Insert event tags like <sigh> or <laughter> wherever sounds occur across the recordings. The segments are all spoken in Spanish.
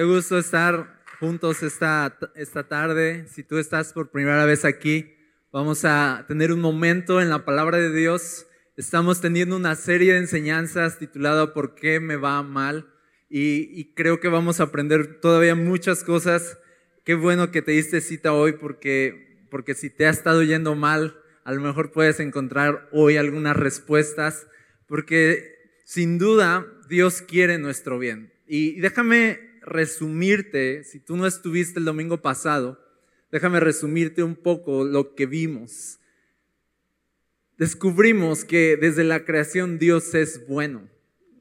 Qué gusto estar juntos esta, esta tarde. Si tú estás por primera vez aquí, vamos a tener un momento en la palabra de Dios. Estamos teniendo una serie de enseñanzas titulada ¿Por qué me va mal? Y, y creo que vamos a aprender todavía muchas cosas. Qué bueno que te diste cita hoy porque, porque si te ha estado yendo mal, a lo mejor puedes encontrar hoy algunas respuestas, porque sin duda Dios quiere nuestro bien. Y déjame resumirte, si tú no estuviste el domingo pasado, déjame resumirte un poco lo que vimos. Descubrimos que desde la creación Dios es bueno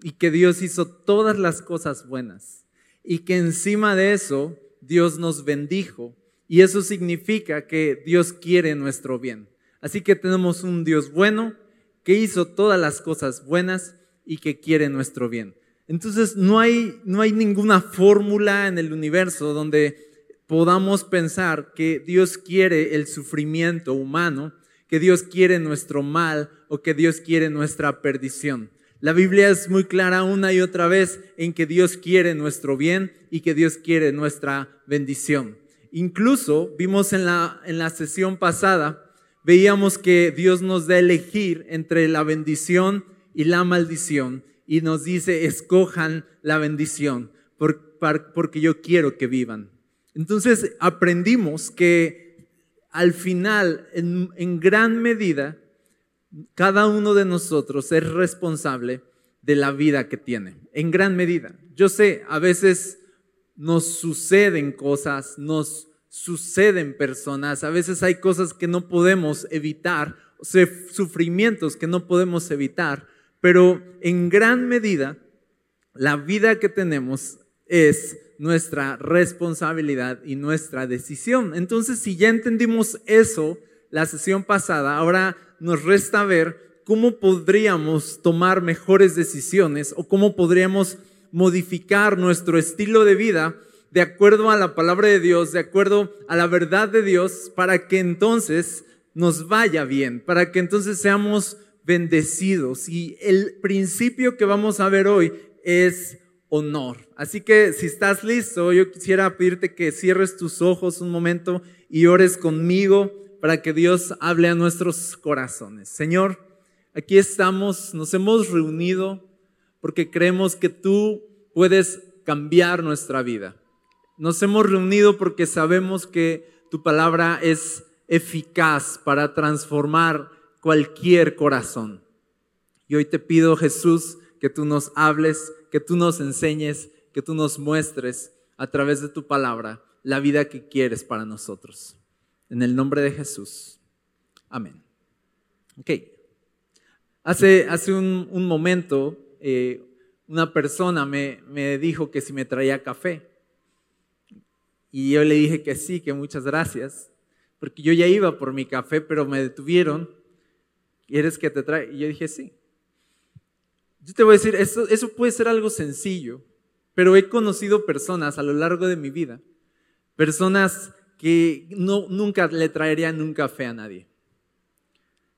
y que Dios hizo todas las cosas buenas y que encima de eso Dios nos bendijo y eso significa que Dios quiere nuestro bien. Así que tenemos un Dios bueno que hizo todas las cosas buenas y que quiere nuestro bien. Entonces no hay, no hay ninguna fórmula en el universo donde podamos pensar que Dios quiere el sufrimiento humano, que Dios quiere nuestro mal o que Dios quiere nuestra perdición. La Biblia es muy clara una y otra vez en que Dios quiere nuestro bien y que Dios quiere nuestra bendición. Incluso vimos en la, en la sesión pasada, veíamos que Dios nos da elegir entre la bendición y la maldición y nos dice, escojan la bendición porque yo quiero que vivan. Entonces aprendimos que al final, en, gran medida, cada uno de nosotros es responsable de la vida que tiene, en gran medida. Yo sé, a veces nos suceden cosas, nos suceden personas, a veces hay cosas que no podemos evitar, sufrimientos que no podemos evitar, pero en gran medida, la vida que tenemos es nuestra responsabilidad y nuestra decisión. Entonces, si ya entendimos eso la sesión pasada, ahora nos resta ver cómo podríamos tomar mejores decisiones o cómo podríamos modificar nuestro estilo de vida de acuerdo a la palabra de Dios, de acuerdo a la verdad de Dios, para que entonces nos vaya bien, para que entonces seamos bendecidos. Y el principio que vamos a ver hoy es honor. Así que si estás listo, yo quisiera pedirte que cierres tus ojos un momento y ores conmigo para que Dios hable a nuestros corazones. Señor, aquí estamos, nos hemos reunido porque creemos que tú puedes cambiar nuestra vida. Nos hemos reunido porque sabemos que tu palabra es eficaz para transformar cualquier corazón. Y hoy te pido, Jesús, que tú nos hables, que tú nos enseñes, que tú nos muestres a través de tu palabra la vida que quieres para nosotros. En el nombre de Jesús. Amén. Ok. Hace, hace un, momento eh, una persona me, me dijo que si me traía café. Y yo le dije que sí, que muchas gracias, porque yo ya iba por mi café, pero me detuvieron ¿Quieres que te traiga? Y yo dije, sí. Yo te voy a decir, eso, eso puede ser algo sencillo, pero he conocido personas a lo largo de mi vida, personas que no, nunca le traerían un café a nadie.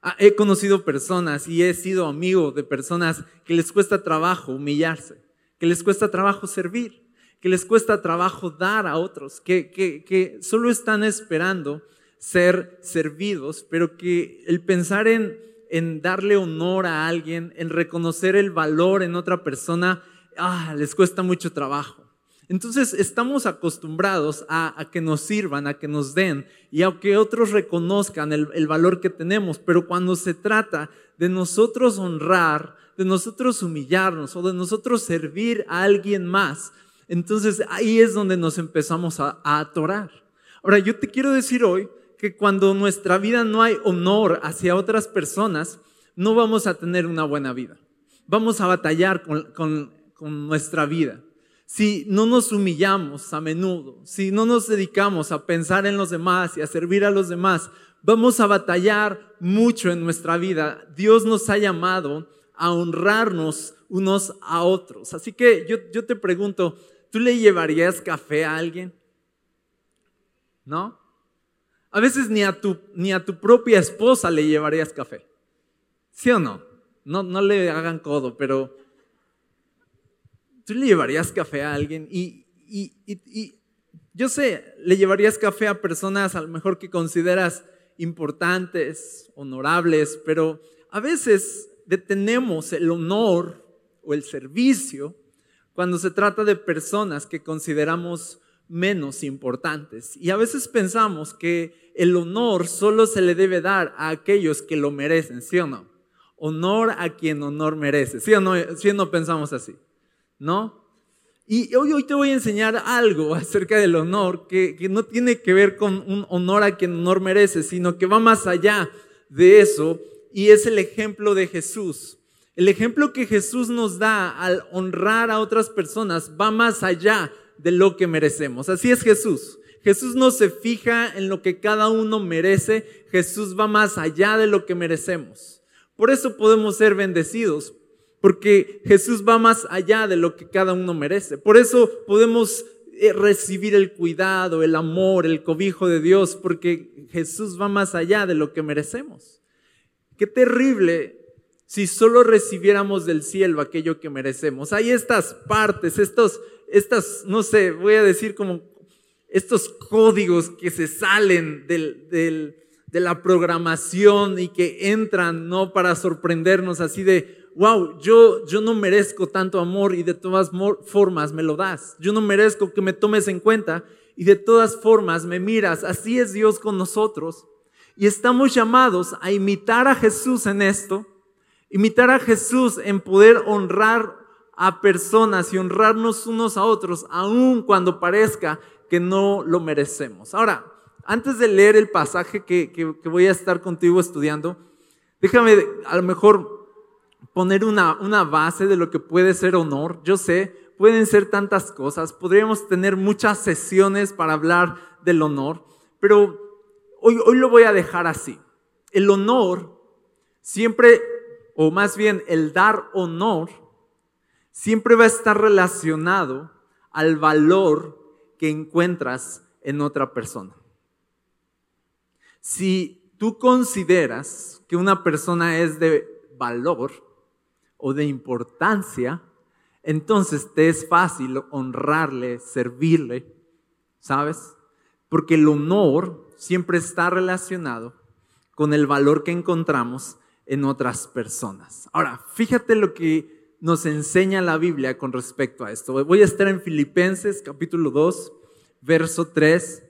Ah, he conocido personas y he sido amigo de personas que les cuesta trabajo humillarse, que les cuesta trabajo servir, que les cuesta trabajo dar a otros, que, que, que solo están esperando ser servidos, pero que el pensar en en darle honor a alguien, en reconocer el valor en otra persona, ah, les cuesta mucho trabajo. Entonces estamos acostumbrados a, que nos sirvan, a que nos den y a que otros reconozcan el, valor que tenemos, pero cuando se trata de nosotros honrar, de nosotros humillarnos o de nosotros servir a alguien más, entonces ahí es donde nos empezamos a, a atorar. Ahora, yo te quiero decir hoy que cuando nuestra vida no hay honor hacia otras personas, no vamos a tener una buena vida. Vamos a batallar con, nuestra vida. Si no nos humillamos a menudo, si no nos dedicamos a pensar en los demás y a servir a los demás, vamos a batallar mucho en nuestra vida. Dios nos ha llamado a honrarnos unos a otros. Así que yo, yo te pregunto, ¿tú le llevarías café a alguien? ¿No? A veces ni a tu, ni a tu propia esposa le llevarías café. ¿Sí o no? No, no le hagan codo, pero tú le llevarías café a alguien y, y, yo sé, le llevarías café a personas a lo mejor que consideras importantes, honorables, pero a veces detenemos el honor o el servicio cuando se trata de personas que consideramos menos importantes. Y a veces pensamos que el honor solo se le debe dar a aquellos que lo merecen, ¿sí o no? Honor a quien honor merece, ¿sí o no, ¿Sí o no pensamos así? ¿No? Y hoy, hoy te voy a enseñar algo <laughs> acerca del honor que, que no tiene que ver con un honor a quien honor merece, sino que va más allá de eso y es el ejemplo de Jesús. El ejemplo que Jesús nos da al honrar a otras personas va más allá de lo que merecemos. Así es Jesús. Jesús no se fija en lo que cada uno merece, Jesús va más allá de lo que merecemos. Por eso podemos ser bendecidos, porque Jesús va más allá de lo que cada uno merece. Por eso podemos eh, recibir el cuidado, el amor, el cobijo de Dios, porque Jesús va más allá de lo que merecemos. Qué terrible si solo recibiéramos del cielo aquello que merecemos. Hay estas partes, estos, estas, no sé, voy a decir como estos códigos que se salen del, del, de la programación y que entran, ¿no? Para sorprendernos así de, wow, yo, yo no merezco tanto amor y de todas formas me lo das. Yo no merezco que me tomes en cuenta y de todas formas me miras. Así es Dios con nosotros. Y estamos llamados a imitar a Jesús en esto Imitar a Jesús en poder honrar a personas y honrarnos unos a otros, aun cuando parezca que no lo merecemos. Ahora, antes de leer el pasaje que, voy a estar contigo estudiando, déjame a lo mejor poner una, una base de lo que puede ser honor. Yo sé, pueden ser tantas cosas, podríamos tener muchas sesiones para hablar del honor, pero hoy, hoy lo voy a dejar así. El honor siempre o más bien el dar honor, siempre va a estar relacionado al valor que encuentras en otra persona. Si tú consideras que una persona es de valor o de importancia, entonces te es fácil honrarle, servirle, ¿sabes? Porque el honor siempre está relacionado con el valor que encontramos en otras personas. Ahora, fíjate lo que nos enseña la Biblia con respecto a esto. Voy a estar en Filipenses capítulo 2, verso 3,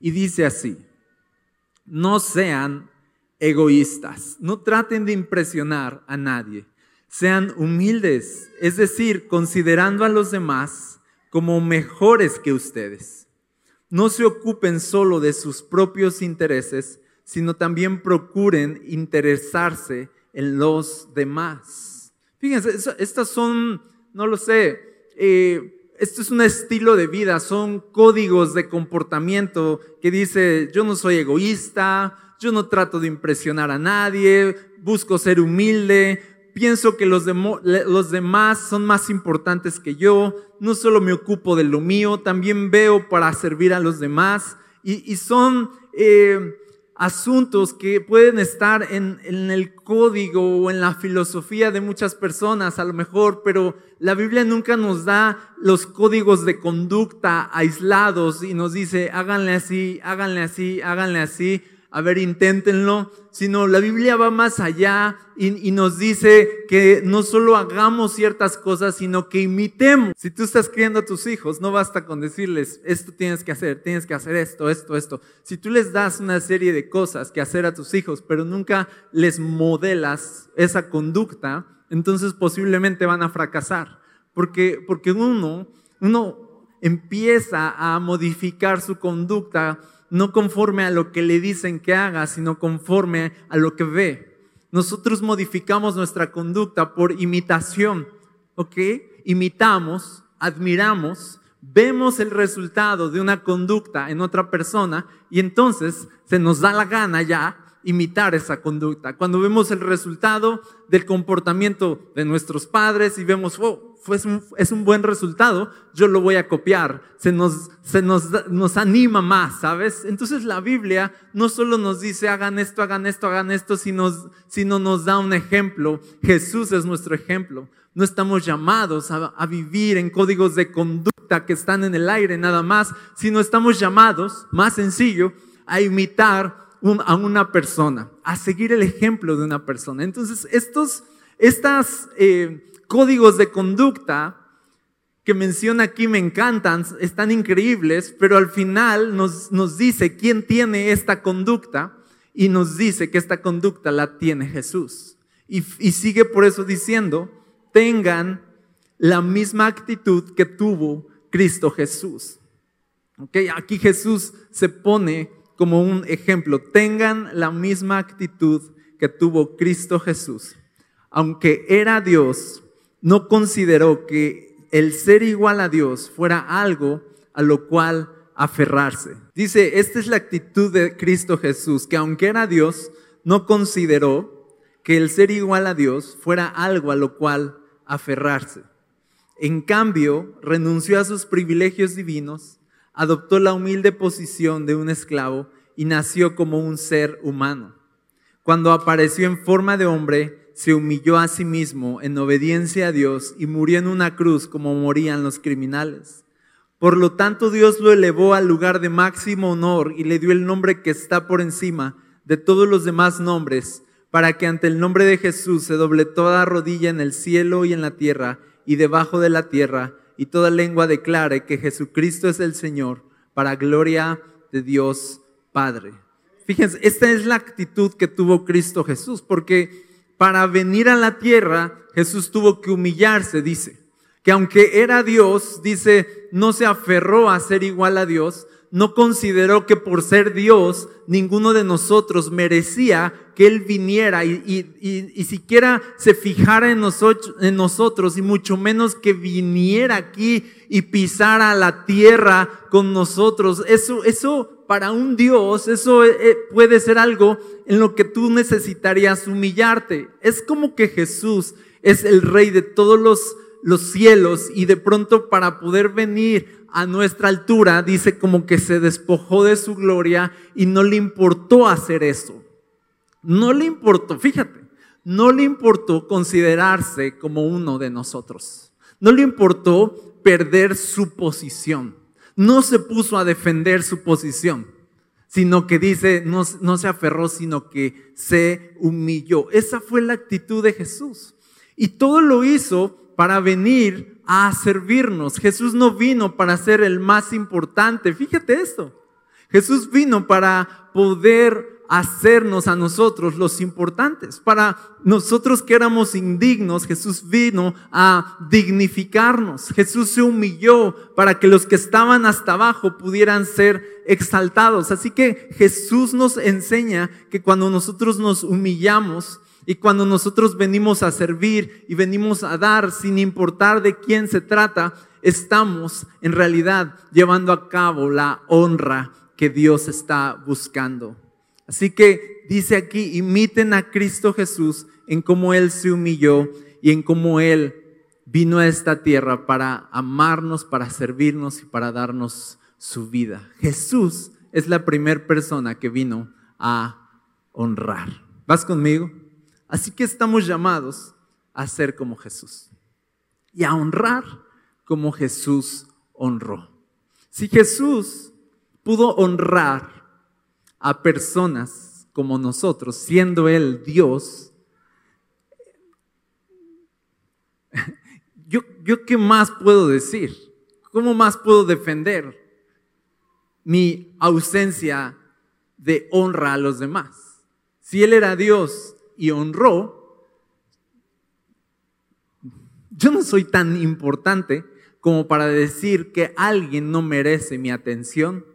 y dice así, no sean egoístas, no traten de impresionar a nadie, sean humildes, es decir, considerando a los demás como mejores que ustedes. No se ocupen solo de sus propios intereses, sino también procuren interesarse en los demás. Fíjense, estas son, no lo sé, eh, esto es un estilo de vida, son códigos de comportamiento que dice, yo no soy egoísta, yo no trato de impresionar a nadie, busco ser humilde, pienso que los, demás son más importantes que yo, no solo me ocupo de lo mío, también veo para servir a los demás y, son... Eh, asuntos que pueden estar en, el código o en la filosofía de muchas personas a lo mejor, pero la Biblia nunca nos da los códigos de conducta aislados y nos dice, háganle así, háganle así, háganle así a ver, inténtenlo, sino la Biblia va más allá y, nos dice que no solo hagamos ciertas cosas, sino que imitemos. Si tú estás criando a tus hijos, no basta con decirles, esto tienes que hacer, tienes que hacer esto, esto, esto. Si tú les das una serie de cosas que hacer a tus hijos, pero nunca les modelas esa conducta, entonces posiblemente van a fracasar. Porque, porque uno, uno empieza a modificar su conducta no conforme a lo que le dicen que haga, sino conforme a lo que ve. Nosotros modificamos nuestra conducta por imitación, ¿ok? Imitamos, admiramos, vemos el resultado de una conducta en otra persona y entonces se nos da la gana ya imitar esa conducta. Cuando vemos el resultado del comportamiento de nuestros padres y vemos, oh, es un, es un buen resultado, yo lo voy a copiar. Se, nos, se nos, nos anima más, ¿sabes? Entonces la Biblia no solo nos dice hagan esto, hagan esto, hagan esto, sino, sino nos da un ejemplo. Jesús es nuestro ejemplo. No estamos llamados a, a vivir en códigos de conducta que están en el aire nada más, sino estamos llamados, más sencillo, a imitar a una persona, a seguir el ejemplo de una persona. Entonces, estos estas, eh, códigos de conducta que menciona aquí me encantan, están increíbles, pero al final nos, nos dice quién tiene esta conducta y nos dice que esta conducta la tiene Jesús. Y, sigue por eso diciendo, tengan la misma actitud que tuvo Cristo Jesús. Okay, aquí Jesús se pone como un ejemplo. Tengan la misma actitud que tuvo Cristo Jesús. Aunque era Dios, no consideró que el ser igual a Dios fuera algo a lo cual aferrarse. Dice, esta es la actitud de Cristo Jesús, que aunque era Dios, no consideró que el ser igual a Dios fuera algo a lo cual aferrarse. En cambio, renunció a sus privilegios divinos adoptó la humilde posición de un esclavo y nació como un ser humano. Cuando apareció en forma de hombre, se humilló a sí mismo en obediencia a Dios y murió en una cruz como morían los criminales. Por lo tanto, Dios lo elevó al lugar de máximo honor y le dio el nombre que está por encima de todos los demás nombres, para que ante el nombre de Jesús se doble toda rodilla en el cielo y en la tierra y debajo de la tierra y toda lengua declare que Jesucristo es el Señor para gloria de Dios Padre. Fíjense, esta es la actitud que tuvo Cristo Jesús, porque para venir a la tierra Jesús tuvo que humillarse, dice, que aunque era Dios, dice, no se aferró a ser igual a Dios, no consideró que por ser Dios ninguno de nosotros merecía que Él viniera y, y, siquiera se fijara en nosotros, en nosotros y mucho menos que viniera aquí y pisara la tierra con nosotros. Eso, eso para un Dios, eso eh, eh, puede ser algo en lo que tú necesitarías humillarte. Es como que Jesús es el rey de todos los, los cielos y de pronto para poder venir a nuestra altura, dice como que se despojó de su gloria y no le importó hacer eso. No le importó, fíjate, no le importó considerarse como uno de nosotros. No le importó perder su posición. No se puso a defender su posición, sino que dice, no, no se aferró, sino que se humilló. Esa fue la actitud de Jesús. Y todo lo hizo para venir a servirnos. Jesús no vino para ser el más importante. Fíjate esto. Jesús vino para poder hacernos a nosotros los importantes. Para nosotros que éramos indignos, Jesús vino a dignificarnos. Jesús se humilló para que los que estaban hasta abajo pudieran ser exaltados. Así que Jesús nos enseña que cuando nosotros nos humillamos, y cuando nosotros venimos a servir y venimos a dar sin importar de quién se trata, estamos en realidad llevando a cabo la honra que Dios está buscando. Así que dice aquí, imiten a Cristo Jesús en cómo Él se humilló y en cómo Él vino a esta tierra para amarnos, para servirnos y para darnos su vida. Jesús es la primera persona que vino a honrar. ¿Vas conmigo? Así que estamos llamados a ser como Jesús y a honrar como Jesús honró. Si Jesús pudo honrar a personas como nosotros, siendo Él Dios, <laughs> yo, yo qué más puedo decir? ¿Cómo más puedo defender mi ausencia de honra a los demás? Si Él era Dios y honró, yo no soy tan importante como para decir que alguien no merece mi atención,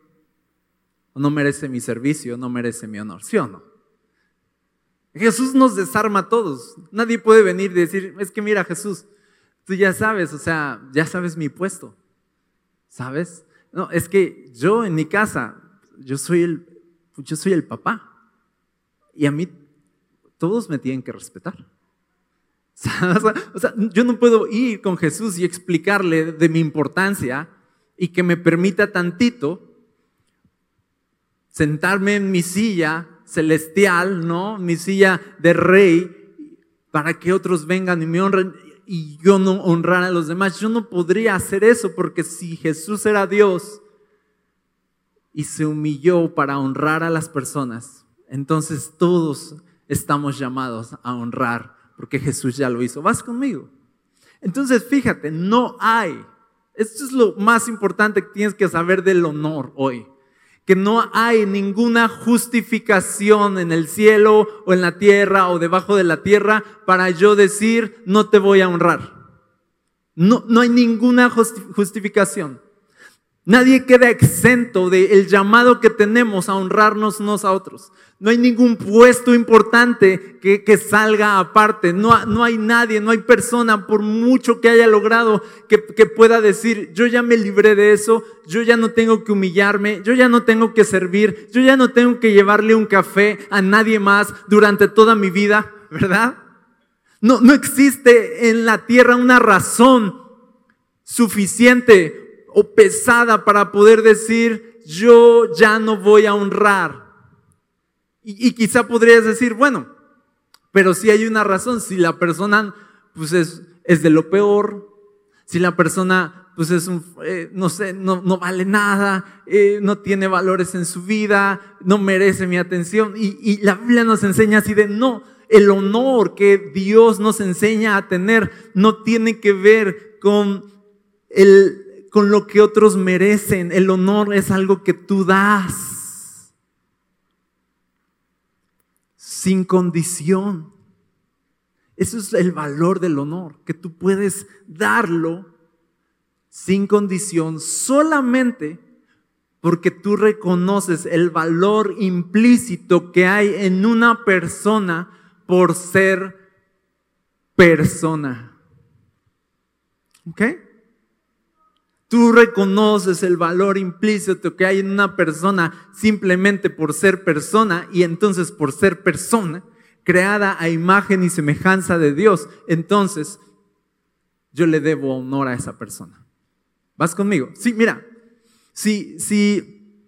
no merece mi servicio, no merece mi honor, ¿sí o no? Jesús nos desarma a todos. Nadie puede venir y decir, es que mira Jesús, tú ya sabes, o sea, ya sabes mi puesto, ¿sabes? No, es que yo en mi casa, yo soy yo soy el papá. y a mí todos me tienen que respetar. <laughs> O sea, yo no puedo ir con Jesús y explicarle de mi importancia y que me permita tantito sentarme en mi silla celestial, ¿no? Mi silla de rey, para que otros vengan y me honren y yo no honrar a los demás. Yo no podría hacer eso porque si Jesús era Dios y se humilló para honrar a las personas, entonces todos estamos llamados a honrar porque Jesús ya lo hizo. ¿Vas conmigo? Entonces, fíjate, no hay, esto es lo más importante que tienes que saber del honor hoy, que no hay ninguna justificación en el cielo o en la tierra o debajo de la tierra para yo decir, no te voy a honrar. No, no hay ninguna justificación. Nadie queda exento del llamado que tenemos a honrarnos unos a otros. No hay ningún puesto importante que, salga aparte. No, no, hay nadie, no hay persona, por mucho que haya logrado, que, que pueda decir, yo ya me libré de eso, yo ya no tengo que humillarme, yo ya no tengo que servir, yo ya no tengo que llevarle un café a nadie más durante toda mi vida, ¿verdad? No, no existe en la tierra una razón suficiente o pesada para poder decir, yo ya no voy a honrar. Y, quizá podrías decir, bueno, pero si hay una razón, si la persona pues es, es de lo peor, si la persona pues es un, eh, no sé, no, no vale nada, eh, no tiene valores en su vida, no merece mi atención. Y, y la Biblia nos enseña así de, no, el honor que Dios nos enseña a tener no tiene que ver con el, con lo que otros merecen. El honor es algo que tú das sin condición. Eso es el valor del honor, que tú puedes darlo sin condición solamente porque tú reconoces el valor implícito que hay en una persona por ser persona. ¿Ok? Tú reconoces el valor implícito que hay en una persona simplemente por ser persona y entonces por ser persona, creada a imagen y semejanza de Dios, entonces yo le debo honor a esa persona. ¿Vas conmigo? Sí, mira, si, si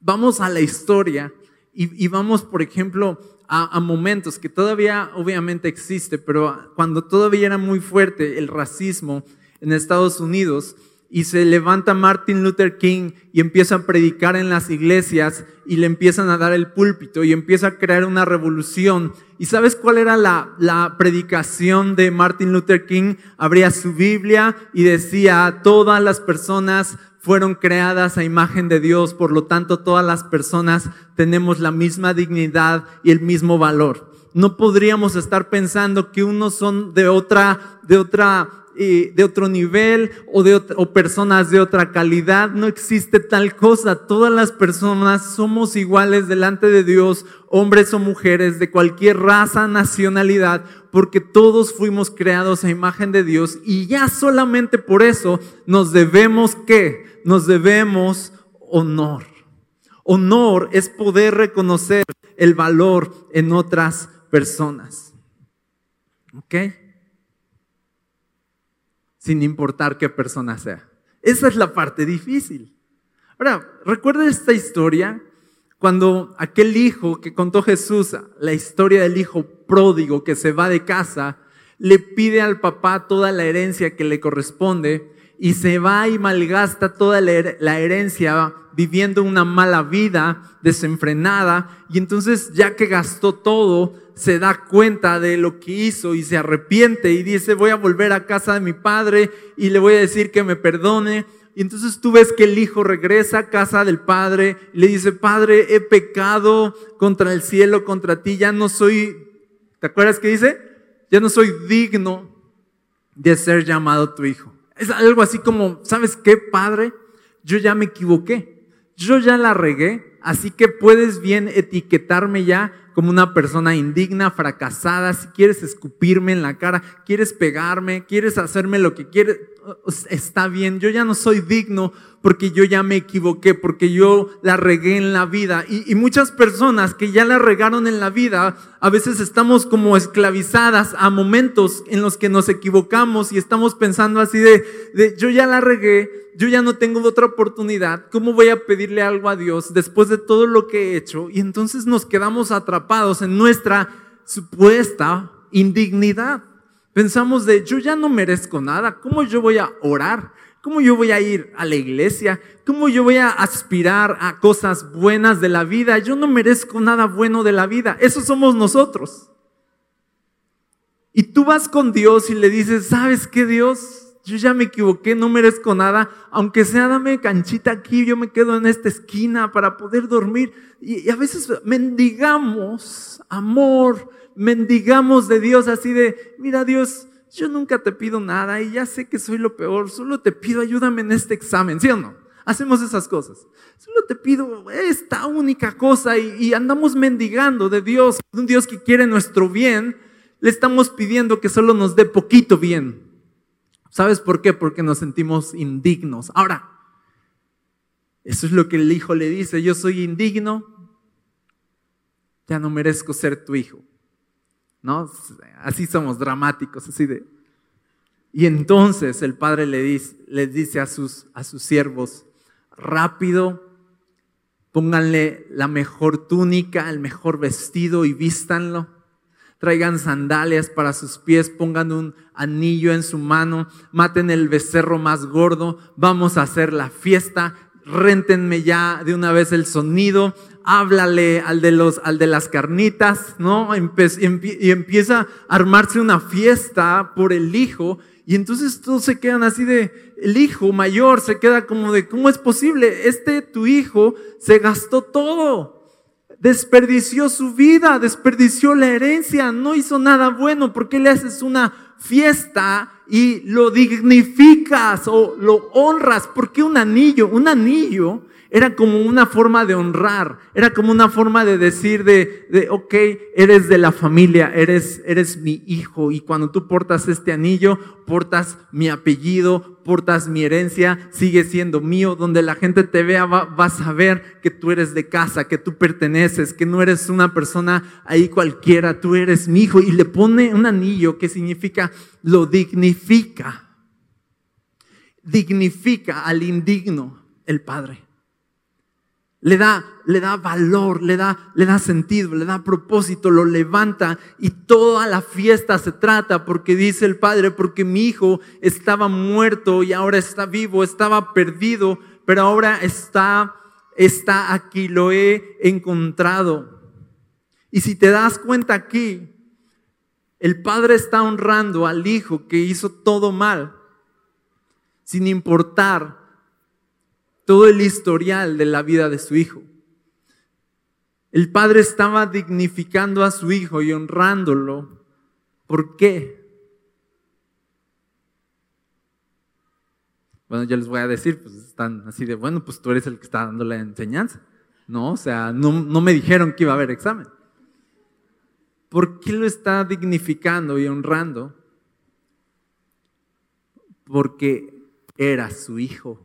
vamos a la historia y, vamos, por ejemplo, a, a, momentos que todavía obviamente existe, pero cuando todavía era muy fuerte el racismo, en Estados Unidos y se levanta Martin Luther King y empieza a predicar en las iglesias y le empiezan a dar el púlpito y empieza a crear una revolución. ¿Y sabes cuál era la, la predicación de Martin Luther King? Abría su Biblia y decía, todas las personas fueron creadas a imagen de Dios, por lo tanto todas las personas tenemos la misma dignidad y el mismo valor. No podríamos estar pensando que unos son de otra, de otra de otro nivel o, de o personas de otra calidad. No existe tal cosa. Todas las personas somos iguales delante de Dios, hombres o mujeres, de cualquier raza, nacionalidad, porque todos fuimos creados a imagen de Dios y ya solamente por eso nos debemos qué? Nos debemos honor. Honor es poder reconocer el valor en otras personas. ¿Ok? Sin importar qué persona sea. Esa es la parte difícil. Ahora, recuerda esta historia cuando aquel hijo que contó Jesús, la historia del hijo pródigo que se va de casa, le pide al papá toda la herencia que le corresponde y se va y malgasta toda la herencia viviendo una mala vida desenfrenada y entonces ya que gastó todo, se da cuenta de lo que hizo y se arrepiente y dice, voy a volver a casa de mi padre y le voy a decir que me perdone. Y entonces tú ves que el hijo regresa a casa del padre y le dice, padre, he pecado contra el cielo, contra ti, ya no soy, ¿te acuerdas que dice? Ya no soy digno de ser llamado tu hijo. Es algo así como, ¿sabes qué, padre? Yo ya me equivoqué, yo ya la regué, así que puedes bien etiquetarme ya como una persona indigna, fracasada, si quieres escupirme en la cara, quieres pegarme, quieres hacerme lo que quieres, está bien, yo ya no soy digno porque yo ya me equivoqué, porque yo la regué en la vida. Y, muchas personas que ya la regaron en la vida, a veces estamos como esclavizadas a momentos en los que nos equivocamos y estamos pensando así de, de yo ya la regué, yo ya no tengo otra oportunidad, ¿cómo voy a pedirle algo a Dios después de todo lo que he hecho? Y entonces nos quedamos atrapados en nuestra supuesta indignidad. Pensamos de, yo ya no merezco nada, ¿cómo yo voy a orar? ¿Cómo yo voy a ir a la iglesia? ¿Cómo yo voy a aspirar a cosas buenas de la vida? Yo no merezco nada bueno de la vida. Eso somos nosotros. Y tú vas con Dios y le dices, ¿sabes qué Dios? Yo ya me equivoqué, no merezco nada. Aunque sea, dame canchita aquí, yo me quedo en esta esquina para poder dormir. Y, a veces mendigamos amor, mendigamos de Dios así de, mira Dios, yo nunca te pido nada y ya sé que soy lo peor, solo te pido ayúdame en este examen, ¿sí o no? Hacemos esas cosas. Solo te pido esta única cosa y, y andamos mendigando de Dios, de un Dios que quiere nuestro bien, le estamos pidiendo que solo nos dé poquito bien. ¿Sabes por qué? Porque nos sentimos indignos. Ahora, eso es lo que el hijo le dice, yo soy indigno, ya no merezco ser tu hijo. ¿No? Así somos dramáticos, así de... Y entonces el padre le dice, les dice a sus, a sus siervos, rápido, pónganle la mejor túnica, el mejor vestido y vístanlo. Traigan sandalias para sus pies, pongan un anillo en su mano, maten el becerro más gordo, vamos a hacer la fiesta, réntenme ya de una vez el sonido, háblale al de, los, al de las carnitas, ¿no? y empieza a armarse una fiesta por el hijo. Y entonces todos se quedan así de, el hijo mayor se queda como de, ¿cómo es posible? Este tu hijo se gastó todo, desperdició su vida, desperdició la herencia, no hizo nada bueno, ¿por qué le haces una fiesta y lo dignificas o lo honras? ¿Por qué un anillo? Un anillo era como una forma de honrar, era como una forma de decir de, de ok, eres de la familia, eres, eres mi hijo y cuando tú portas este anillo, portas mi apellido, portas mi herencia, sigue siendo mío, donde la gente te vea va, va a saber que tú eres de casa, que tú perteneces, que no eres una persona ahí cualquiera, tú eres mi hijo. Y le pone un anillo que significa lo dignifica, dignifica al indigno el Padre le da, le da valor, le da, le da sentido, le da propósito, lo levanta y toda la fiesta se trata porque dice el Padre, porque mi hijo estaba muerto y ahora está vivo, estaba perdido, pero ahora está, está aquí, lo he encontrado. Y si te das cuenta aquí, el Padre está honrando al hijo que hizo todo mal, sin importar todo el historial de la vida de su hijo. El padre estaba dignificando a su hijo y honrándolo. ¿Por qué? Bueno, yo les voy a decir, pues están así de, bueno, pues tú eres el que está dando la enseñanza. No, o sea, no, no me dijeron que iba a haber examen. ¿Por qué lo está dignificando y honrando? Porque era su hijo.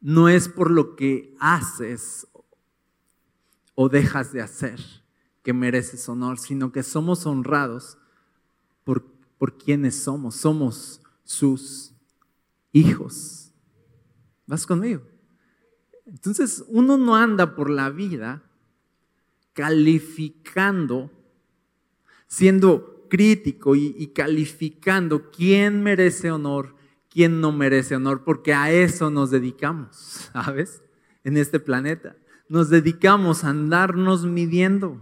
No es por lo que haces o dejas de hacer que mereces honor, sino que somos honrados por, por quienes somos. Somos sus hijos. ¿Vas conmigo? Entonces uno no anda por la vida calificando, siendo crítico y, y calificando quién merece honor quién no merece honor, porque a eso nos dedicamos, <laughs> ¿sabes? En este planeta. Nos dedicamos a andarnos midiendo,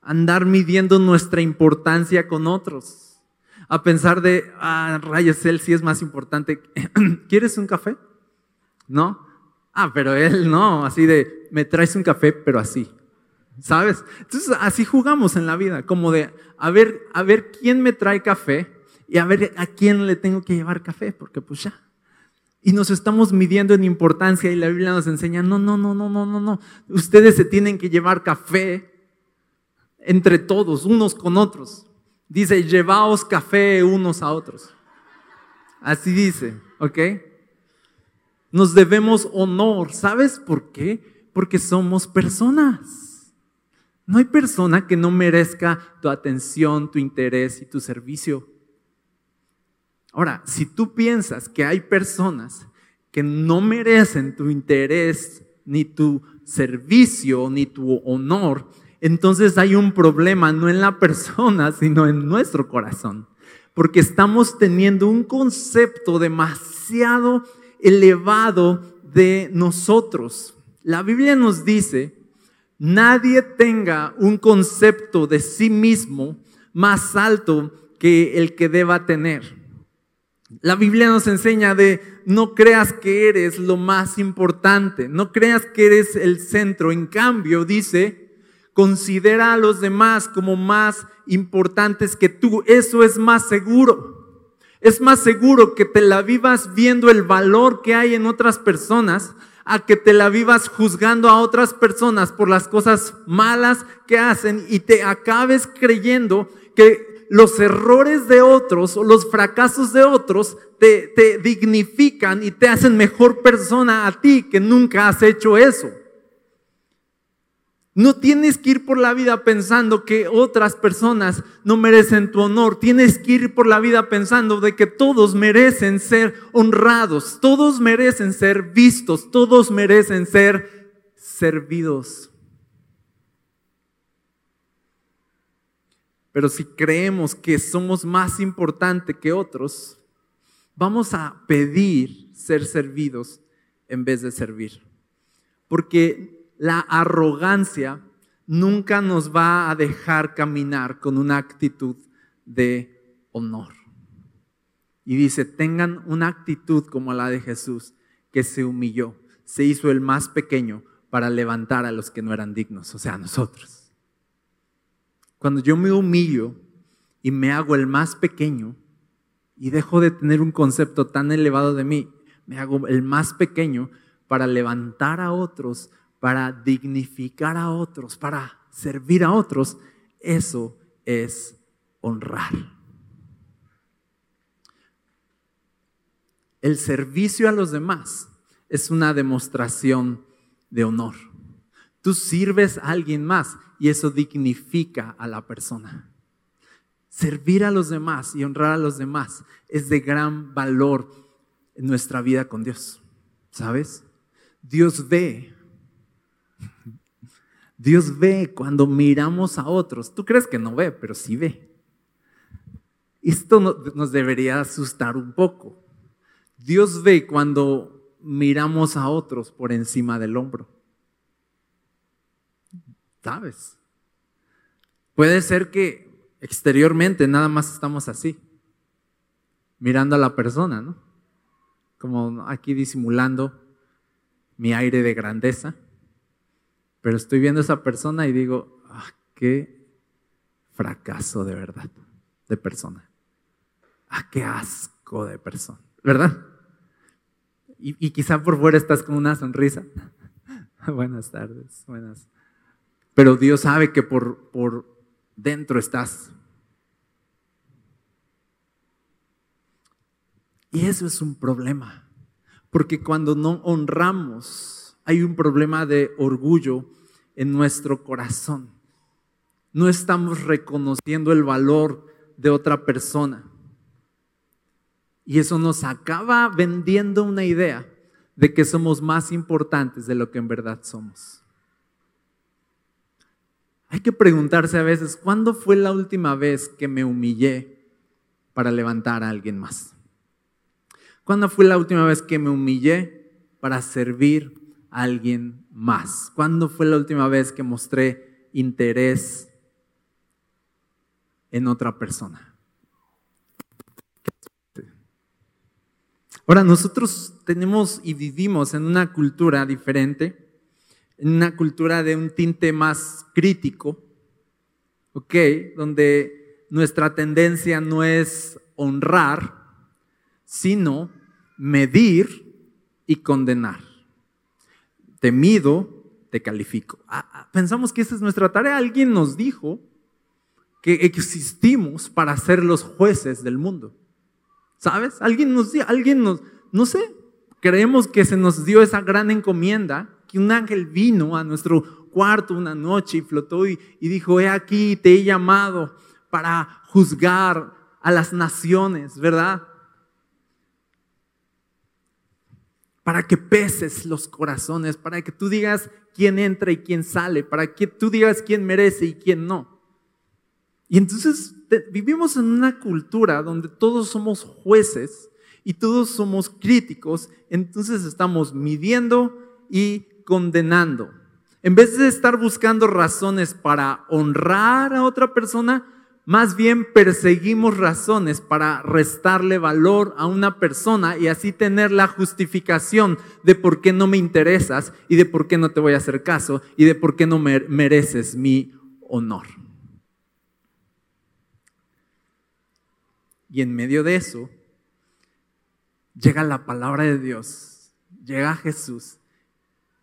andar midiendo nuestra importancia con otros, a pensar de, ah, rayos, él sí es más importante. <clears throat> ¿Quieres un café? ¿No? Ah, pero él no, así de, me traes un café, pero así. ¿Sabes? Entonces así jugamos en la vida, como de, a ver, a ver quién me trae café y a ver a quién le tengo que llevar café, porque pues ya. Y nos estamos midiendo en importancia y la Biblia nos enseña, no, no, no, no, no, no, no. Ustedes se tienen que llevar café entre todos, unos con otros. Dice, llevaos café unos a otros. Así dice, ¿ok? Nos debemos honor. ¿Sabes por qué? Porque somos personas. No hay persona que no merezca tu atención, tu interés y tu servicio. Ahora, si tú piensas que hay personas que no merecen tu interés, ni tu servicio, ni tu honor, entonces hay un problema no en la persona, <laughs> sino en nuestro corazón. Porque estamos teniendo un concepto demasiado elevado de nosotros. La Biblia nos dice, nadie tenga un concepto de sí mismo más alto que el que deba tener. La Biblia nos enseña de no creas que eres lo más importante, no creas que eres el centro. En cambio, dice, considera a los demás como más importantes que tú. Eso es más seguro. Es más seguro que te la vivas viendo el valor que hay en otras personas a que te la vivas juzgando a otras personas por las cosas malas que hacen y te acabes creyendo que los errores de otros o los fracasos de otros te, te dignifican y te hacen mejor persona a ti que nunca has hecho eso. No tienes que ir por la vida pensando que otras personas no merecen tu honor. Tienes que ir por la vida pensando de que todos merecen ser honrados, todos merecen ser vistos, todos merecen ser servidos. Pero si creemos que somos más importantes que otros, vamos a pedir ser servidos en vez de servir. Porque la arrogancia nunca nos va a dejar caminar con una actitud de honor. Y dice, tengan una actitud como la de Jesús, que se humilló, se hizo el más pequeño para levantar a los que no eran dignos, o sea, a nosotros. Cuando yo me humillo y me hago el más pequeño y dejo de tener un concepto tan elevado de mí, me hago el más pequeño para levantar a otros, para dignificar a otros, para servir a otros, eso es honrar. El servicio a los demás es una demostración de honor. Tú sirves a alguien más y eso dignifica a la persona. Servir a los demás y honrar a los demás es de gran valor en nuestra vida con Dios. ¿Sabes? Dios ve. Dios ve cuando miramos a otros. Tú crees que no ve, pero sí ve. Esto nos debería asustar un poco. Dios ve cuando miramos a otros por encima del hombro. ¿Sabes? Puede ser que exteriormente nada más estamos así, mirando a la persona, ¿no? Como aquí disimulando mi aire de grandeza, pero estoy viendo a esa persona y digo, ah, qué fracaso de verdad, de persona. Ah, qué asco de persona, ¿verdad? Y, y quizá por fuera estás con una sonrisa. <laughs> buenas tardes, buenas. Pero Dios sabe que por, por dentro estás. Y eso es un problema, porque cuando no honramos, hay un problema de orgullo en nuestro corazón. No estamos reconociendo el valor de otra persona. Y eso nos acaba vendiendo una idea de que somos más importantes de lo que en verdad somos. Hay que preguntarse a veces, ¿cuándo fue la última vez que me humillé para levantar a alguien más? ¿Cuándo fue la última vez que me humillé para servir a alguien más? ¿Cuándo fue la última vez que mostré interés en otra persona? Ahora, nosotros tenemos y vivimos en una cultura diferente en una cultura de un tinte más crítico, ¿ok? Donde nuestra tendencia no es honrar, sino medir y condenar. Te mido, te califico. Ah, ah, pensamos que esa es nuestra tarea. Alguien nos dijo que existimos para ser los jueces del mundo. ¿Sabes? Alguien nos, alguien nos, no sé, creemos que se nos dio esa gran encomienda, un ángel vino a nuestro cuarto una noche y flotó y dijo, he aquí, te he llamado para juzgar a las naciones, ¿verdad? Para que peses los corazones, para que tú digas quién entra y quién sale, para que tú digas quién merece y quién no. Y entonces vivimos en una cultura donde todos somos jueces y todos somos críticos, entonces estamos midiendo y condenando. En vez de estar buscando razones para honrar a otra persona, más bien perseguimos razones para restarle valor a una persona y así tener la justificación de por qué no me interesas y de por qué no te voy a hacer caso y de por qué no mereces mi honor. Y en medio de eso, llega la palabra de Dios, llega Jesús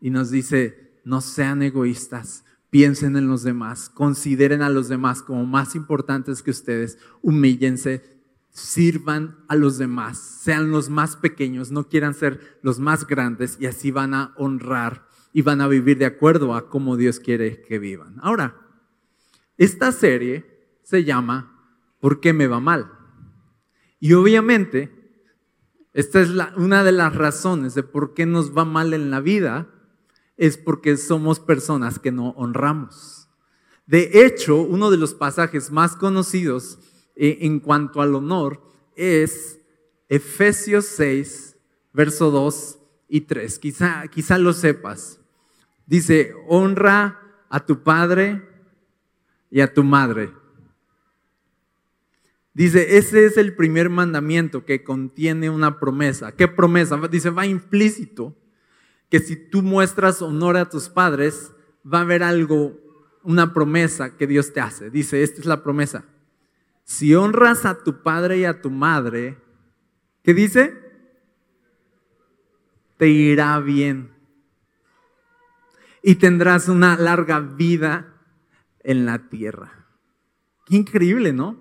y nos dice, no sean egoístas, piensen en los demás, consideren a los demás como más importantes que ustedes, humíllense, sirvan a los demás, sean los más pequeños, no quieran ser los más grandes y así van a honrar y van a vivir de acuerdo a cómo Dios quiere que vivan. Ahora, esta serie se llama ¿Por qué me va mal? Y obviamente, esta es una de las razones de por qué nos va mal en la vida, es porque somos personas que no honramos. De hecho, uno de los pasajes más conocidos eh, en cuanto al honor es Efesios 6, verso 2 y 3. Quizá, quizá lo sepas. Dice, honra a tu padre y a tu madre Dice, ese es el primer mandamiento que contiene una promesa. ¿Qué promesa? Dice, va implícito que si tú muestras honor a tus padres, va a haber algo, una promesa que Dios te hace. Dice, esta es la promesa. Si honras a tu padre y a tu madre, ¿qué dice? Te irá bien. Y tendrás una larga vida en la tierra. Qué increíble, ¿no?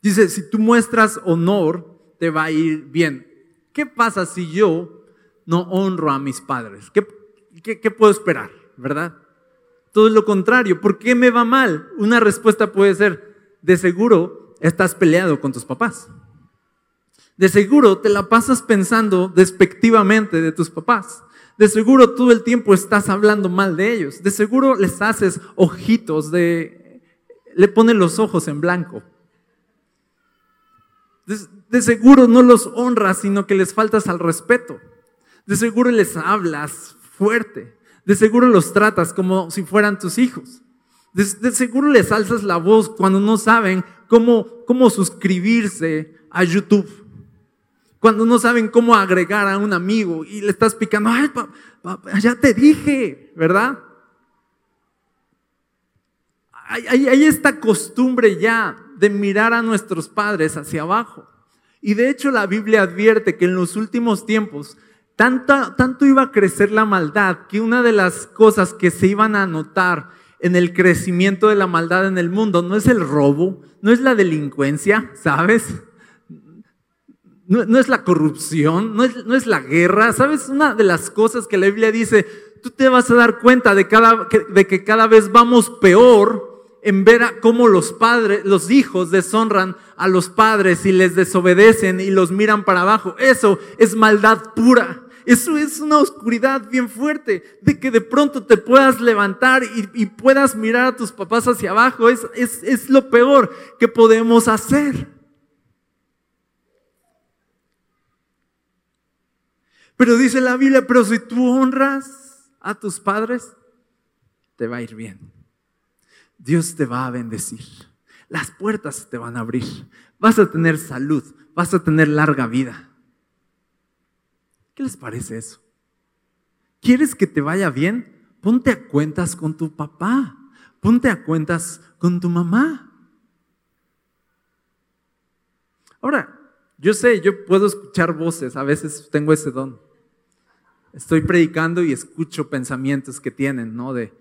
Dice, si tú muestras honor, te va a ir bien. ¿Qué pasa si yo no honro a mis padres? ¿Qué, puedo esperar? ¿Verdad? Todo lo contrario. ¿Por qué me va mal? Una respuesta puede ser, de seguro estás peleado con tus papás. De seguro te la pasas pensando despectivamente de tus papás. De seguro todo el tiempo estás hablando mal de ellos. De seguro les haces ojitos de... Le ponen los ojos en blanco. De, seguro no los honras, sino que les faltas al respeto. De seguro les hablas fuerte. De seguro los tratas como si fueran tus hijos. De, seguro les alzas la voz cuando no saben cómo, cómo suscribirse a YouTube. Cuando no saben cómo agregar a un amigo y le estás picando, ay, ya te dije, ¿verdad? Hay, hay esta costumbre ya de mirar a nuestros padres hacia abajo. Y de hecho la Biblia advierte que en los últimos tiempos tanto, iba a crecer la maldad que una de las cosas que se iban a notar en el crecimiento de la maldad en el mundo no es el robo, no es la delincuencia, ¿sabes? No, es la corrupción, no es, no es, la guerra, ¿sabes? Una de las cosas que la Biblia dice, tú te vas a dar cuenta de, cada, que cada vez vamos peor en ver cómo los padres, los hijos deshonran a los padres y les desobedecen y los miran para abajo. Eso es maldad pura. Eso es una oscuridad bien fuerte, de que de pronto te puedas levantar y, puedas mirar a tus papás hacia abajo. Es, es, es lo peor que podemos hacer. Pero dice la Biblia, pero si tú honras a tus padres, te va a ir bien. Dios te va a bendecir. Las puertas te van a abrir. Vas a tener salud. Vas a tener larga vida. ¿Qué les parece eso? ¿Quieres que te vaya bien? Ponte a cuentas con tu papá. Ponte a cuentas con tu mamá. Ahora, yo sé, yo puedo escuchar voces, a veces tengo ese don. Estoy predicando y escucho pensamientos que tienen, ¿no? De,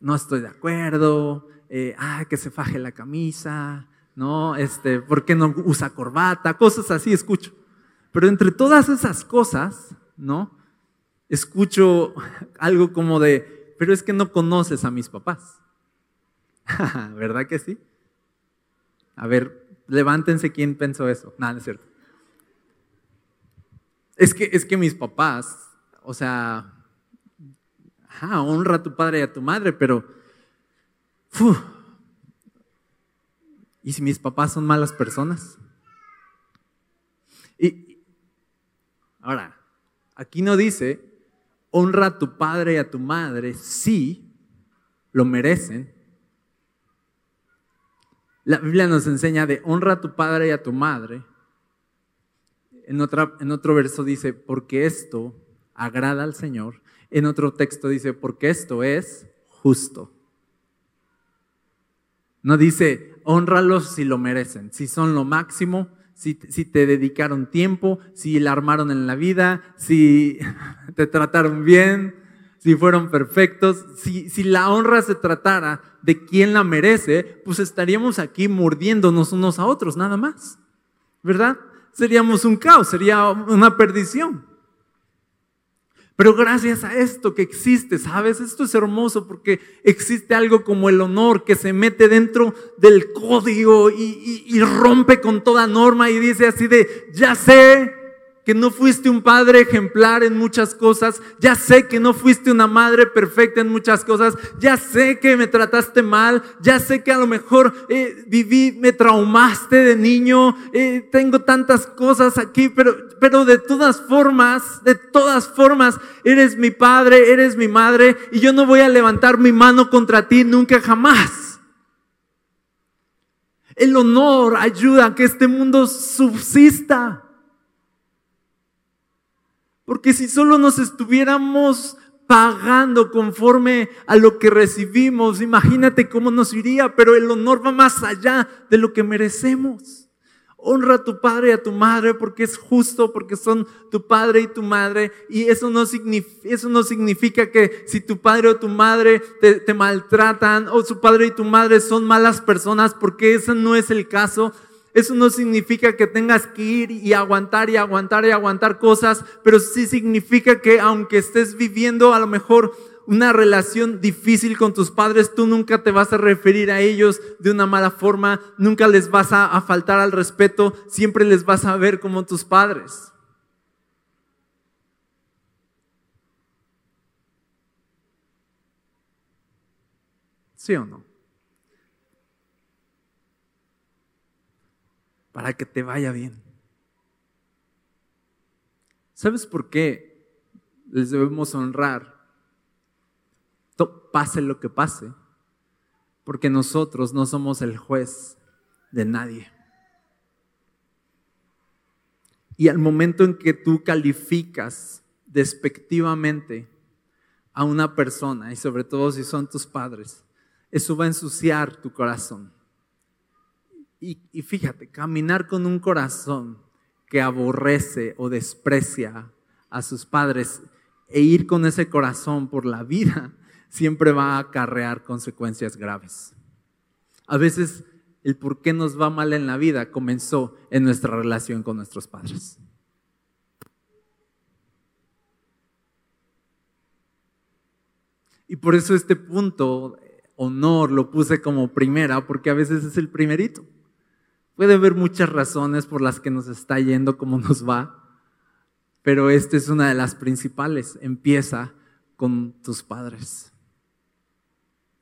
no estoy de acuerdo, eh, ah, que se faje la camisa, ¿no? Este, ¿por qué no usa corbata? Cosas así escucho. Pero entre todas esas cosas, ¿no? Escucho algo como de, pero es que no conoces a mis papás. <laughs> ¿Verdad que sí? A ver, levántense quién pensó eso. Nada, no es cierto. Es que, es que mis papás, o sea, honra a tu padre y a tu madre, pero, ¿y si mis papás son malas personas? Y ahora, aquí no dice, honra a tu padre y a tu madre si lo merecen. La Biblia nos enseña de honra a tu padre y a tu madre. En, en otro verso dice, porque esto agrada al Señor. En otro texto dice, porque esto es justo. No dice, honralos si lo merecen, si son lo máximo, si, te dedicaron tiempo, si la armaron en la vida, si <laughs> te trataron bien, si fueron perfectos. Si, si la honra se tratara de quien la merece, pues estaríamos aquí mordiéndonos unos a otros, nada más. ¿Verdad? Seríamos un caos, sería una perdición. Pero gracias a esto que existe, ¿sabes? Esto es hermoso porque existe algo como el honor que se mete dentro del código y, rompe con toda norma y dice así de, ya sé que no fuiste un padre ejemplar en muchas cosas, ya sé que no fuiste una madre perfecta en muchas cosas, ya sé que me trataste mal, ya sé que a lo mejor eh, viví, me traumaste de niño, eh, tengo tantas cosas aquí, pero, pero de todas formas, de todas formas, eres mi padre, eres mi madre y yo no voy a levantar mi mano contra ti nunca jamás. El honor ayuda a que este mundo subsista. Porque si solo nos estuviéramos pagando conforme a lo que recibimos, imagínate cómo nos iría, pero el honor va más allá de lo que merecemos. Honra a tu padre y a tu madre porque es justo, porque son tu padre y tu madre. Y eso no, eso no significa que si tu padre o tu madre te, te maltratan o su padre y tu madre son malas personas, porque ese no es el caso. Eso no significa que tengas que ir y aguantar y aguantar y aguantar cosas, pero sí significa que aunque estés viviendo a lo mejor una relación difícil con tus padres, tú nunca te vas a referir a ellos de una mala forma, nunca les vas a, faltar al respeto, siempre les vas a ver como tus padres. ¿Sí o no? Para que te vaya bien. ¿Sabes por qué les debemos honrar? Pase lo que pase, porque nosotros no somos el juez de nadie. Y al momento en que tú calificas despectivamente a una persona, y sobre todo si son tus padres, eso va a ensuciar tu corazón. Y, fíjate, caminar con un corazón que aborrece o desprecia a sus padres e ir con ese corazón por la vida <laughs> siempre va a acarrear consecuencias graves. A veces el por qué nos va mal en la vida comenzó en nuestra relación con nuestros padres. Y por eso este punto, honor, lo puse como primera, porque a veces es el primerito. Puede haber muchas razones por las que nos está yendo como nos va, pero esta es una de las principales. Empieza con tus padres.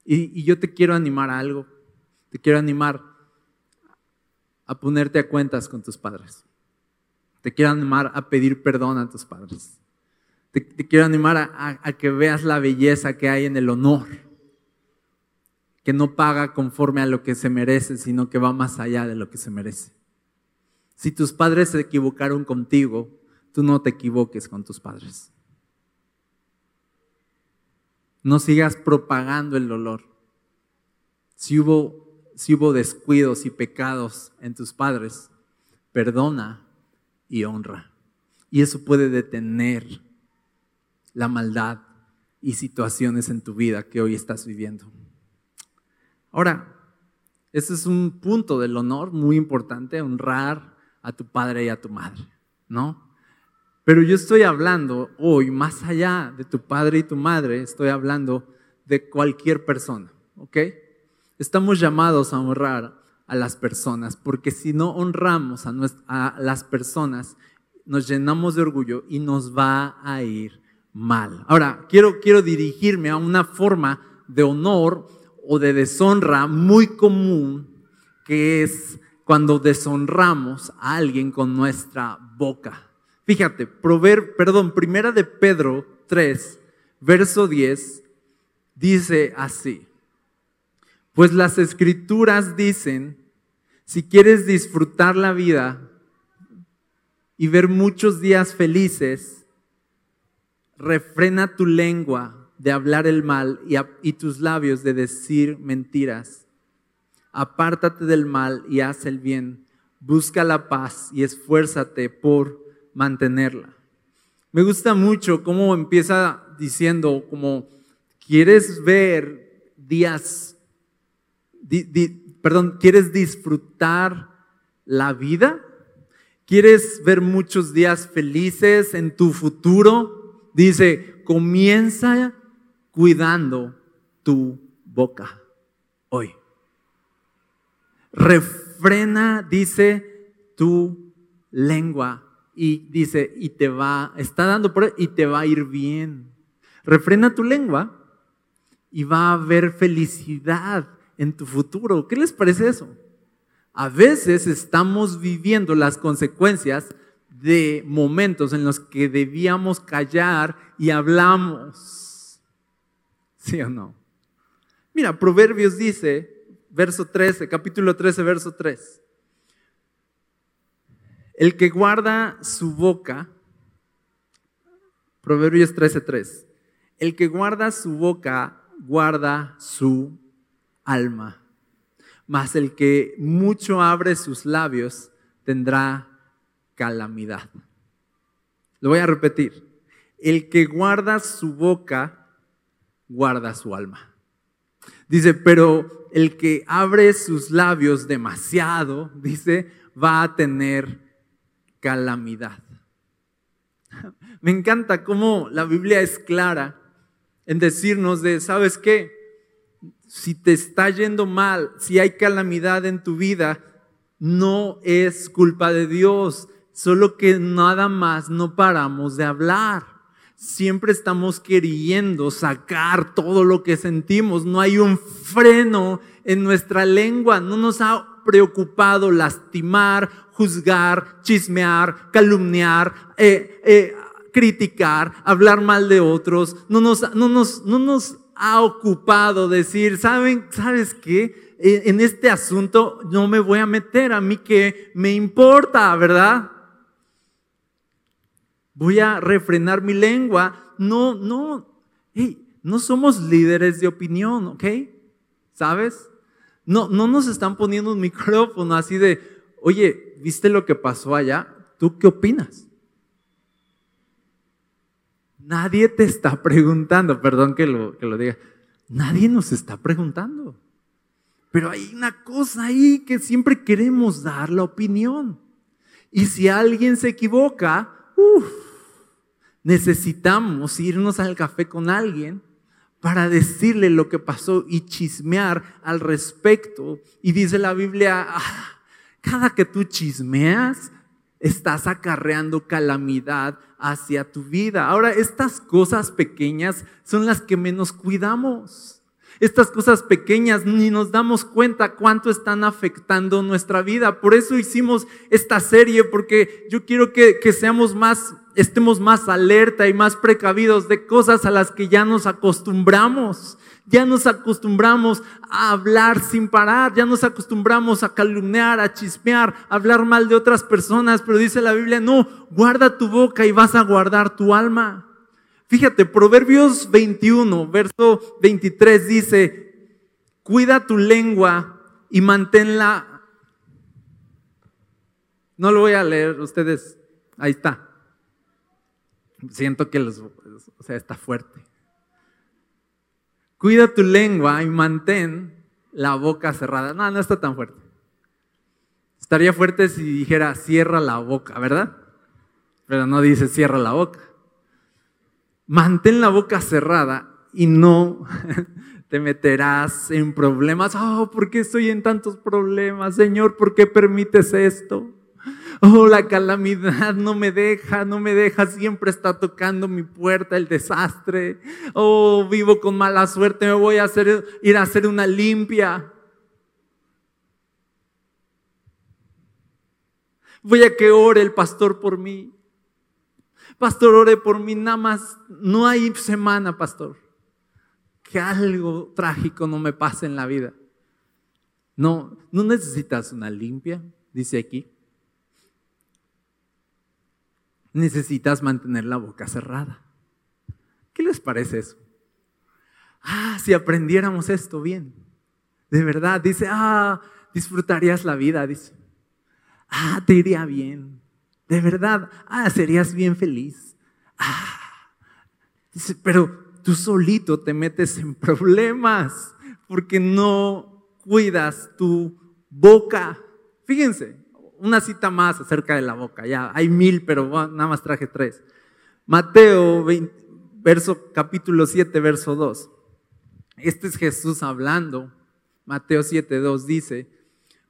Y, yo te quiero animar a algo. Te quiero animar a ponerte a cuentas con tus padres. Te quiero animar a pedir perdón a tus padres. Te, quiero animar a que veas la belleza que hay en el honor que no paga conforme a lo que se merece, sino que va más allá de lo que se merece. Si tus padres se equivocaron contigo, tú no te equivoques con tus padres. No sigas propagando el dolor. Si hubo, si hubo descuidos y pecados en tus padres, perdona y honra. Y eso puede detener la maldad y situaciones en tu vida que hoy estás viviendo. Ahora, ese es un punto del honor muy importante, honrar a tu padre y a tu madre, ¿no? Pero yo estoy hablando hoy, más allá de tu padre y tu madre, estoy hablando de cualquier persona, ¿ok? Estamos llamados a honrar a las personas, porque si no honramos a, a las personas, nos llenamos de orgullo y nos va a ir mal. Ahora, quiero, quiero dirigirme a una forma de honor o de deshonra muy común, que es cuando deshonramos a alguien con nuestra boca. Fíjate, prover, perdón, primera de Pedro 3, verso 10, dice así. Pues las escrituras dicen, si quieres disfrutar la vida y ver muchos días felices, refrena tu lengua de hablar el mal y, tus labios de decir mentiras. Apártate del mal y haz el bien. Busca la paz y esfuérzate por mantenerla. Me gusta mucho cómo empieza diciendo como, ¿quieres ver días, perdón, ¿quieres disfrutar la vida? ¿Quieres ver muchos días felices en tu futuro? Dice, comienza cuidando tu boca hoy. Refrena, dice, tu lengua y dice, y te va, está dando por y te va a ir bien. Refrena tu lengua y va a haber felicidad en tu futuro. ¿Qué les parece eso? A veces estamos viviendo las consecuencias de momentos en los que debíamos callar y hablamos. ¿Sí o no? Mira, Proverbios dice, verso 13, capítulo 13, verso 3. El que guarda su boca, Proverbios 13:3, el que guarda su boca, guarda su alma. Mas el que mucho abre sus labios, tendrá calamidad. Lo voy a repetir. El que guarda su boca, guarda su alma. Dice, pero el que abre sus labios demasiado, <laughs> dice, va a tener calamidad. <laughs> Me encanta cómo la Biblia es clara en decirnos de, ¿sabes qué? Si te está yendo mal, si hay calamidad en tu vida, no es culpa de Dios, solo que nada más no paramos de hablar. Siempre estamos queriendo sacar todo lo que sentimos, no hay un freno en nuestra lengua, no nos ha preocupado lastimar, juzgar, chismear, calumniar, eh, eh, criticar, hablar mal de otros. No nos, no nos, no nos ha ocupado decir, ¿saben, ¿sabes qué? E, en este asunto no me voy a meter, a mí que me importa, ¿verdad? Voy a refrenar mi lengua. No, no, no somos líderes de opinión, ¿ok? ¿Sabes? No, no nos están poniendo un <laughs> micrófono así de, oye, ¿viste lo que pasó allá? ¿Tú qué opinas? Nadie te está preguntando, perdón que lo, que lo diga, nadie nos está preguntando. Pero hay una cosa ahí que siempre queremos dar la opinión. Y si alguien se equivoca, necesitamos irnos al café con alguien para decirle lo que pasó y chismear al respecto. Y dice la Biblia, ah, cada que tú chismeas, estás acarreando calamidad hacia tu vida. Ahora, estas cosas pequeñas son las que menos cuidamos. Estas cosas pequeñas ni nos damos cuenta cuánto están afectando nuestra vida. Por eso hicimos esta serie, porque yo quiero que, que seamos más estemos más alerta y más precavidos de cosas a las que ya nos acostumbramos. Ya nos acostumbramos a hablar sin parar, ya nos acostumbramos a calumniar, a chismear, a hablar mal de otras personas, pero dice la Biblia, no, guarda tu boca y vas a guardar tu alma. Fíjate, Proverbios 21, verso 23 dice, cuida tu lengua y manténla. No lo voy a leer, ustedes, ahí está. Siento que los, o sea, está fuerte. Cuida tu lengua y mantén la boca cerrada. No, no está tan fuerte. Estaría fuerte si dijera cierra la boca, ¿verdad? Pero no dice cierra la boca. Mantén la boca cerrada y no <laughs> te meterás en problemas. Oh, ¿por qué estoy en tantos problemas? Señor, ¿por qué permites esto? Oh, la calamidad no me deja, no me deja, siempre está tocando mi puerta el desastre. Oh, vivo con mala suerte, me voy a hacer, ir a hacer una limpia. Voy a que ore el pastor por mí. Pastor, ore por mí, nada más, no hay semana, pastor, que algo trágico no me pase en la vida. No, no necesitas una limpia, dice aquí. Necesitas mantener la boca cerrada. ¿Qué les parece eso? Ah, si aprendiéramos esto bien. De verdad, dice, ah, disfrutarías la vida, dice. Ah, te iría bien. De verdad, ah, serías bien feliz. Ah, dice, pero tú solito te metes en problemas porque no cuidas tu boca. Fíjense, una cita más acerca de la boca. Ya, hay mil, pero nada más traje tres. Mateo, verso, capítulo 7, verso 2. Este es Jesús hablando. Mateo 7, 2 dice,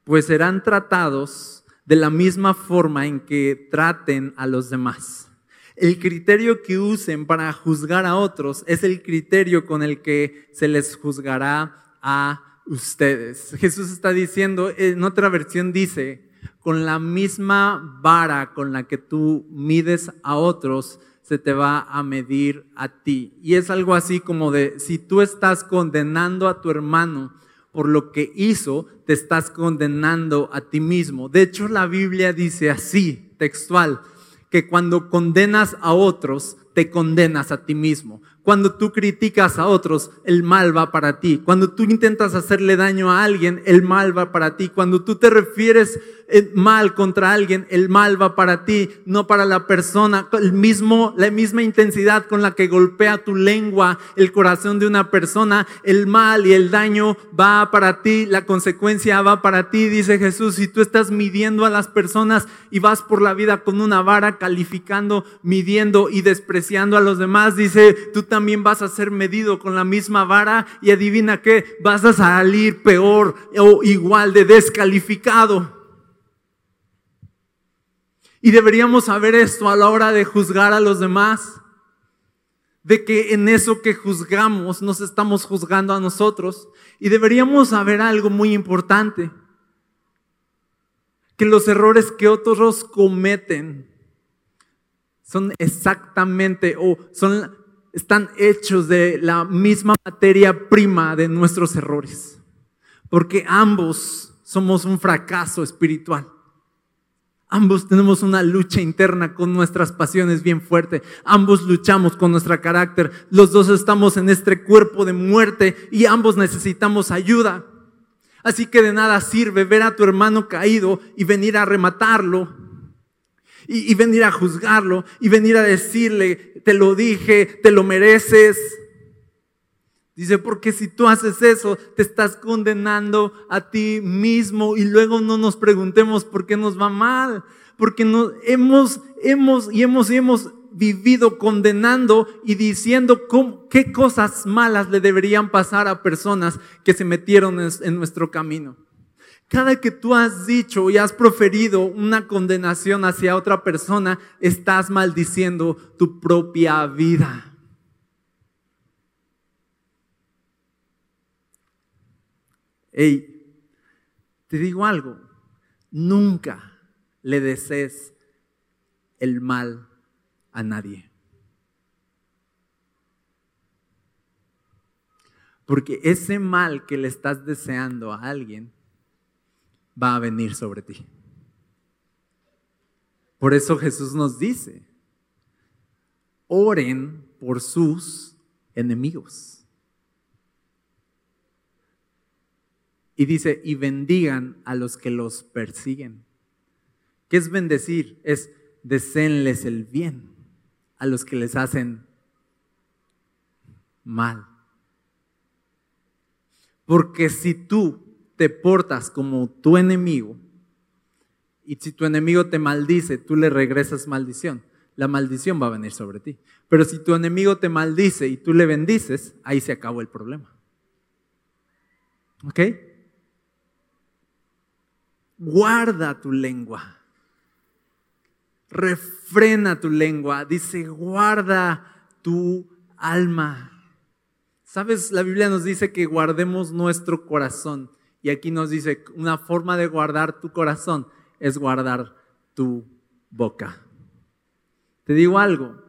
pues serán tratados de la misma forma en que traten a los demás. El criterio que usen para juzgar a otros es el criterio con el que se les juzgará a ustedes. Jesús está diciendo, en otra versión dice, con la misma vara con la que tú mides a otros, se te va a medir a ti. Y es algo así como de, si tú estás condenando a tu hermano, por lo que hizo, te estás condenando a ti mismo. De hecho, la Biblia dice así, textual, que cuando condenas a otros, te condenas a ti mismo. Cuando tú criticas a otros, el mal va para ti. Cuando tú intentas hacerle daño a alguien, el mal va para ti. Cuando tú te refieres mal contra alguien, el mal va para ti, no para la persona. El mismo, la misma intensidad con la que golpea tu lengua el corazón de una persona, el mal y el daño va para ti, la consecuencia va para ti, dice Jesús. Si tú estás midiendo a las personas y vas por la vida con una vara calificando, midiendo y despreciando a los demás, dice, tú también vas a ser medido con la misma vara y adivina qué, vas a salir peor o igual de descalificado. Y deberíamos saber esto a la hora de juzgar a los demás, de que en eso que juzgamos nos estamos juzgando a nosotros. Y deberíamos saber algo muy importante, que los errores que otros cometen son exactamente o son están hechos de la misma materia prima de nuestros errores. Porque ambos somos un fracaso espiritual. Ambos tenemos una lucha interna con nuestras pasiones bien fuerte. Ambos luchamos con nuestro carácter. Los dos estamos en este cuerpo de muerte y ambos necesitamos ayuda. Así que de nada sirve ver a tu hermano caído y venir a rematarlo y, venir a juzgarlo y venir a decirle, te lo dije, te lo mereces. Dice, porque si tú haces eso, te estás condenando a ti mismo y luego no nos preguntemos por qué nos va mal, porque no, hemos, hemos y hemos y hemos vivido condenando y diciendo qué cosas malas le deberían pasar a personas que se metieron en nuestro camino. Cada que tú has dicho y has proferido una condenación hacia otra persona, estás maldiciendo tu propia vida. Hey, te digo algo, nunca le desees el mal a nadie. Porque ese mal que le estás deseando a alguien va a venir sobre ti. Por eso Jesús nos dice, oren por sus enemigos. Y dice, y bendigan a los que los persiguen. ¿Qué es bendecir? Es deseenles el bien a los que les hacen mal. Porque si tú te portas como tu enemigo, y si tu enemigo te maldice, tú le regresas maldición, la maldición va a venir sobre ti. Pero si tu enemigo te maldice y tú le bendices, ahí se acabó el problema. ¿Ok? Guarda tu lengua. Refrena tu lengua. Dice, guarda tu alma. ¿Sabes? La Biblia nos dice que guardemos nuestro corazón. Y aquí nos dice, una forma de guardar tu corazón es guardar tu boca. Te digo algo,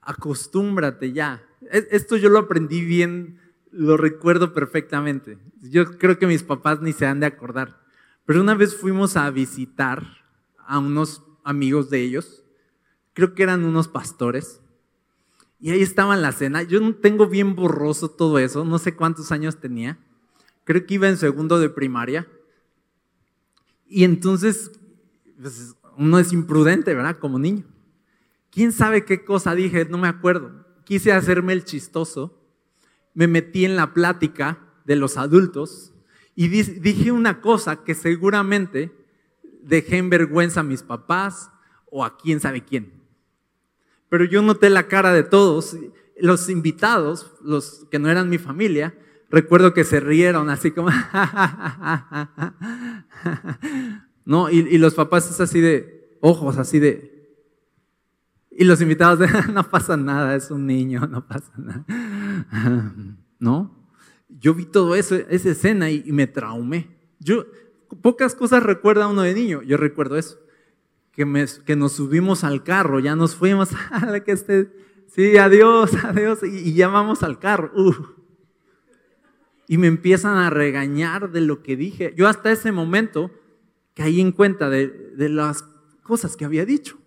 acostúmbrate ya. E-, esto yo lo aprendí bien, lo recuerdo perfectamente. Yo creo que mis papás ni se han de acordar. Pero una vez fuimos a visitar a unos amigos de ellos, creo que eran unos pastores, y ahí estaba en la cena. Yo tengo bien borroso todo eso, no sé cuántos años tenía. Creo que iba en segundo de primaria. Y entonces, pues, uno es imprudente, ¿verdad? Como niño. ¿Quién sabe qué cosa dije? No me acuerdo. Quise hacerme el chistoso. Me metí en la plática de los adultos y dije una cosa que seguramente dejé en vergüenza a mis papás o a quién sabe quién. Pero yo noté la cara de todos. Los invitados, los que no eran mi familia, recuerdo que se rieron así como... <laughs> ¿No? Y, y, los papás es así de ojos, así de... Y los invitados <laughs> no pasa nada, es un niño, no pasa nada. <laughs> ¿No? Yo vi todo eso, esa escena y, me traumé. Pocas cosas recuerda uno de niño, yo recuerdo eso. Que, nos subimos al carro, ya nos fuimos, <laughs> a que esté, sí, adiós, <laughs> adiós, y, y ya vamos al carro. Uh y me empiezan a regañar de lo que dije. Yo hasta ese momento caí en cuenta de las cosas que había dicho.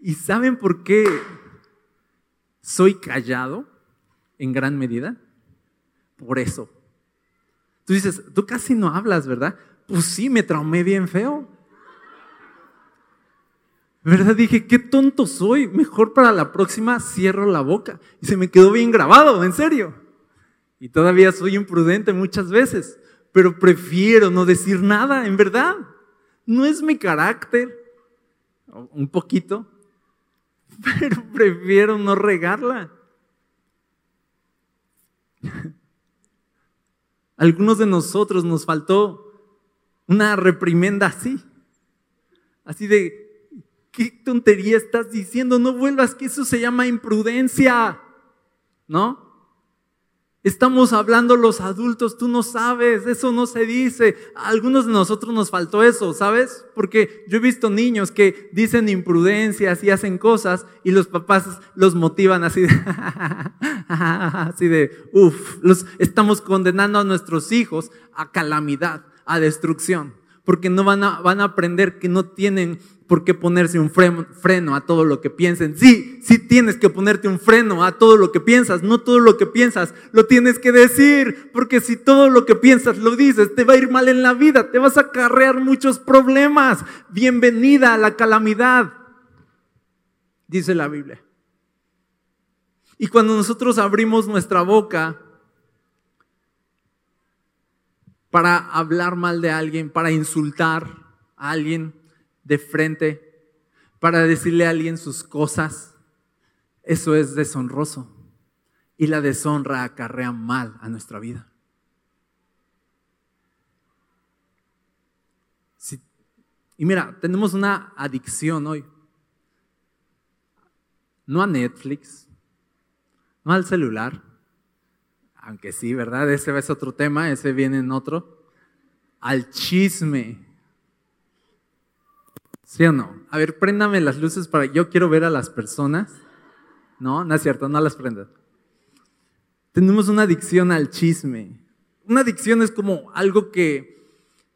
¿Y saben por qué soy callado en gran medida? Por eso. Tú dices, tú casi no hablas, ¿verdad? Pues sí, me traumé bien feo. ¿Verdad? Dije, qué tonto soy. Mejor para la próxima cierro la boca. Y se me quedó bien grabado, en serio. Y todavía soy imprudente muchas veces, pero prefiero no decir nada, en verdad. No es mi carácter, un poquito, <laughs> pero prefiero no regarla. Algunos de nosotros nos faltó una reprimenda así, así de, ¿qué tontería estás diciendo? No vuelvas, que eso se llama imprudencia, ¿no? Estamos hablando los adultos, tú no sabes, eso no se dice. A algunos de nosotros nos faltó eso, ¿sabes? Porque yo he visto niños que dicen imprudencias y hacen cosas y los papás los motivan así de, <laughs> así de, uff, los estamos condenando a nuestros hijos a calamidad, a destrucción, porque no van a, van a aprender que no tienen por qué ponerse un freno, a todo lo que piensen. Sí, sí tienes que ponerte un freno a todo lo que piensas. No todo lo que piensas lo tienes que decir, porque si todo lo que piensas lo dices, te va a ir mal en la vida, te vas a acarrear muchos problemas. Bienvenida a la calamidad, dice la Biblia. Y cuando nosotros abrimos nuestra boca para hablar mal de alguien, para insultar a alguien, de frente para decirle a alguien sus cosas, eso es deshonroso. Y la deshonra acarrea mal a nuestra vida. y mira, tenemos una adicción hoy. No a Netflix, no al celular, aunque sí, ¿verdad? Ese es otro tema, ese viene en otro. Al chisme, ¿Sí o no? A ver, préndame las luces para. Yo quiero ver a las personas. No, no es cierto, no las prendas. Tenemos una adicción al chisme. Una adicción es como algo que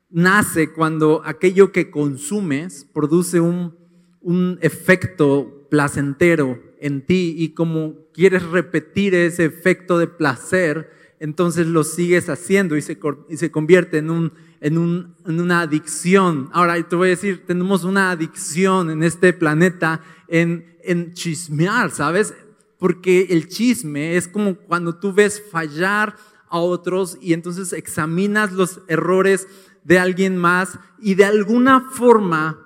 nace cuando aquello que consumes produce un, un efecto placentero en ti y como quieres repetir ese efecto de placer, entonces lo sigues haciendo y se, y se convierte en un en, una adicción. Ahora, te voy a decir, tenemos una adicción en este planeta en, en chismear, ¿sabes? Porque el chisme es como cuando tú ves fallar a otros y entonces examinas los errores de alguien más y de alguna forma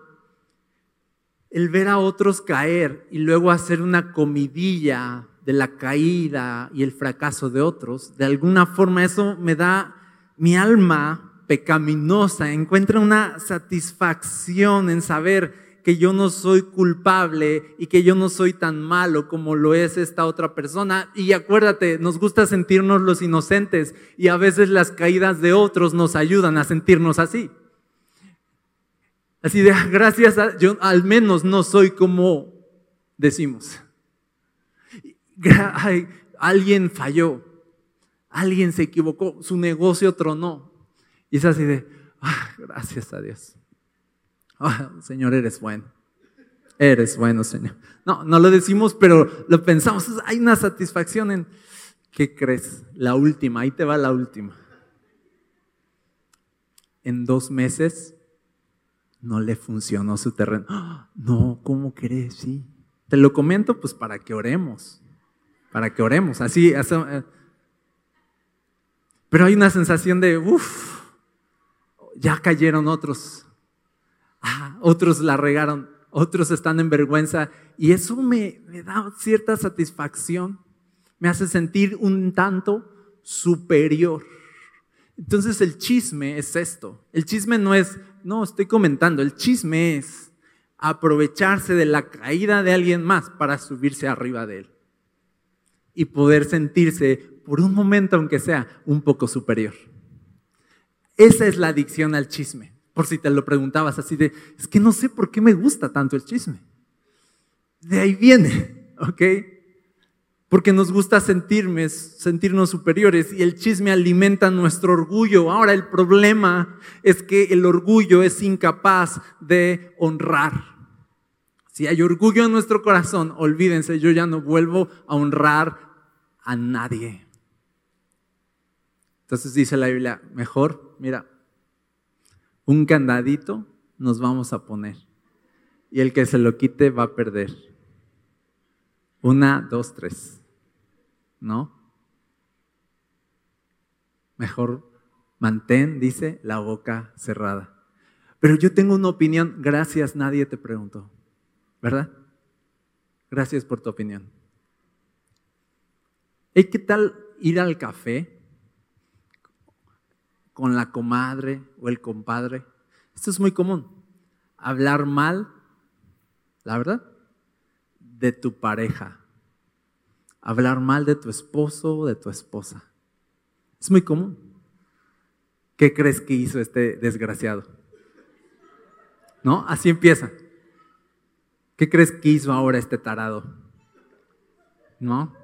el ver a otros caer y luego hacer una comidilla de la caída y el fracaso de otros, de alguna forma eso me da mi alma pecaminosa, encuentra una satisfacción en saber que yo no soy culpable y que yo no soy tan malo como lo es esta otra persona. Y acuérdate, nos gusta sentirnos los inocentes y a veces las caídas de otros nos ayudan a sentirnos así. Así de, ah, gracias, a, yo al menos no soy como decimos. <laughs> alguien falló, alguien se equivocó, su negocio tronó. Y es así de, ah, gracias a Dios. Ah, Señor, eres bueno. Eres bueno, Señor. No, no lo decimos, pero lo pensamos. Hay una satisfacción en, ¿qué crees? La última, ahí te va la última. En dos meses no le funcionó su terreno. No, ¿cómo crees? Sí. Te lo comento pues para que oremos. Para que oremos. Así, eh. pero hay una sensación de, uff, ya cayeron otros. Ah, otros la regaron, otros están en vergüenza. Y eso me, me da cierta satisfacción. Me hace sentir un tanto superior. Entonces el chisme es esto. El chisme no es, no, estoy comentando, el chisme es aprovecharse de la caída de alguien más para subirse arriba de él y poder sentirse por un momento, aunque sea, un poco superior. Esa es la adicción al chisme. Por si te lo preguntabas así de, es que no sé por qué me gusta tanto el chisme. De ahí viene, <laughs> ¿ok? Porque nos gusta sentirnos, sentirnos superiores y el chisme alimenta nuestro orgullo. Ahora el problema es que el orgullo es incapaz de honrar. Si hay orgullo en nuestro corazón, olvídense, yo ya no vuelvo a honrar a nadie. Entonces dice la Biblia, mejor, mira, un candadito nos vamos a poner. Y el que se lo quite va a perder. Una, dos, tres. ¿No? Mejor mantén, dice, la boca cerrada. Pero yo tengo una opinión, gracias, nadie te preguntó. ¿Verdad? Gracias por tu opinión. ¿Y qué tal ir al café con la comadre o el compadre. Esto es muy común. Hablar mal, la verdad, de tu pareja. Hablar mal de tu esposo o de tu esposa. Es muy común. ¿Qué crees que hizo este desgraciado? ¿No? Así empieza. ¿Qué crees que hizo ahora este tarado? ¿No?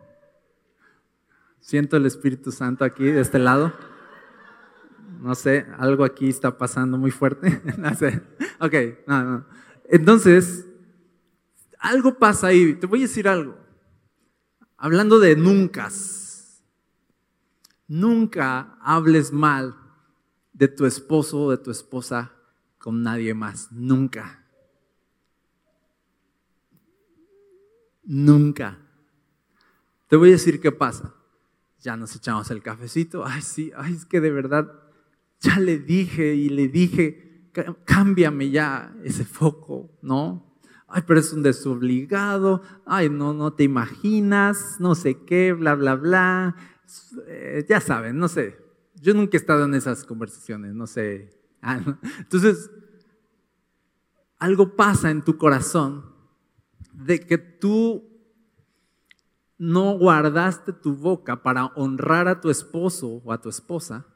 Siento el Espíritu Santo aquí de este lado no sé, algo aquí está pasando muy fuerte. <laughs> no sé. Ok, no, no. Entonces, algo pasa ahí. Te voy a decir algo. Hablando de nunca. Nunca hables mal de tu esposo o de tu esposa con nadie más. Nunca. Nunca. Te voy a decir qué pasa. Ya nos echamos el cafecito. Ay, sí, ay, es que de verdad ya le dije y le dije, cámbiame ya ese foco, ¿no? Ay, pero es un desobligado, ay, no, no te imaginas, no sé qué, bla, bla, bla. Eh, ya saben, no sé. Yo nunca he estado en esas conversaciones, no sé. <laughs> Entonces, algo pasa en tu corazón de que tú no guardaste tu boca para honrar a tu esposo o a tu esposa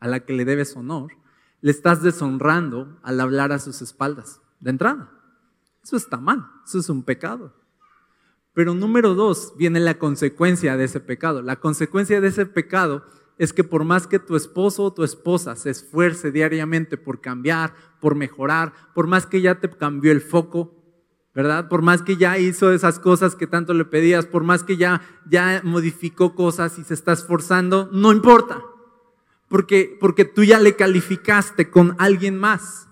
a la que le debes honor, le estás deshonrando al hablar a sus espaldas, de entrada. Eso está mal, eso es un pecado. Pero número dos, viene la consecuencia de ese pecado. La consecuencia de ese pecado es que por más que tu esposo o tu esposa se esfuerce diariamente por cambiar, por mejorar, por más que ya te cambió el foco, ¿verdad? Por más que ya hizo esas cosas que tanto le pedías, por más que ya, ya modificó cosas y se está esforzando, no importa porque, porque tú ya le calificaste con alguien más.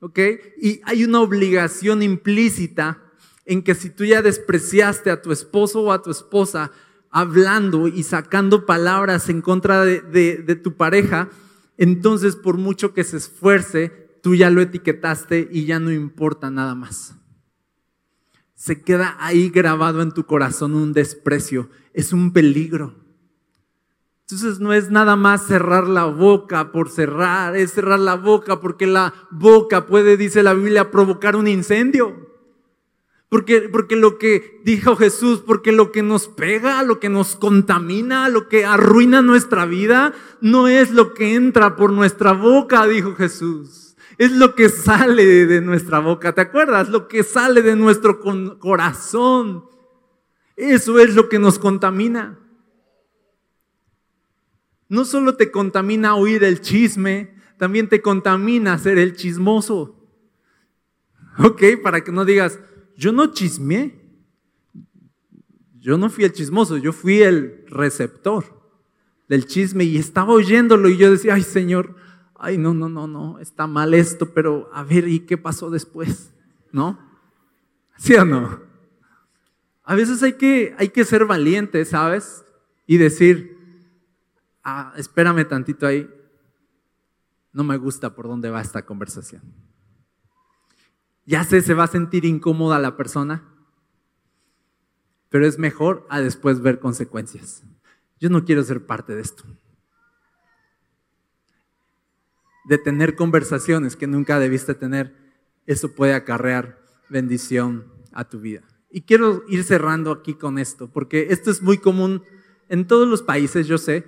¿Ok? Y hay una obligación implícita en que si tú ya despreciaste a tu esposo o a tu esposa hablando y sacando palabras en contra de, de tu pareja, entonces por mucho que se esfuerce, tú ya lo etiquetaste y ya no importa nada más. Se queda ahí grabado en tu corazón un desprecio. Es un peligro. Entonces no es nada más cerrar la boca por cerrar, es cerrar la boca porque la boca puede, dice la Biblia, provocar un incendio. Porque, porque lo que dijo Jesús, porque lo que nos pega, lo que nos contamina, lo que arruina nuestra vida, no es lo que entra por nuestra boca, dijo Jesús. Es lo que sale de nuestra boca. ¿Te acuerdas? Lo que sale de nuestro corazón. Eso es lo que nos contamina. No solo te contamina oír el chisme, también te contamina ser el chismoso. ¿Ok? Para que no digas, yo no chismeé. Yo no fui el chismoso, yo fui el receptor del chisme y estaba oyéndolo y yo decía, ay Señor, ay no, no, no, no, está mal esto, pero a ver, ¿y qué pasó después? ¿No? ¿Sí o no? A veces hay que, hay que ser valiente, ¿sabes? Y decir, ah, espérame tantito ahí, no me gusta por dónde va esta conversación. Ya sé, se va a sentir incómoda la persona, pero es mejor a después ver consecuencias. Yo no quiero ser parte de esto. De tener conversaciones que nunca debiste tener, eso puede acarrear bendición a tu vida. Y quiero ir cerrando aquí con esto, porque esto es muy común en todos los países, yo sé,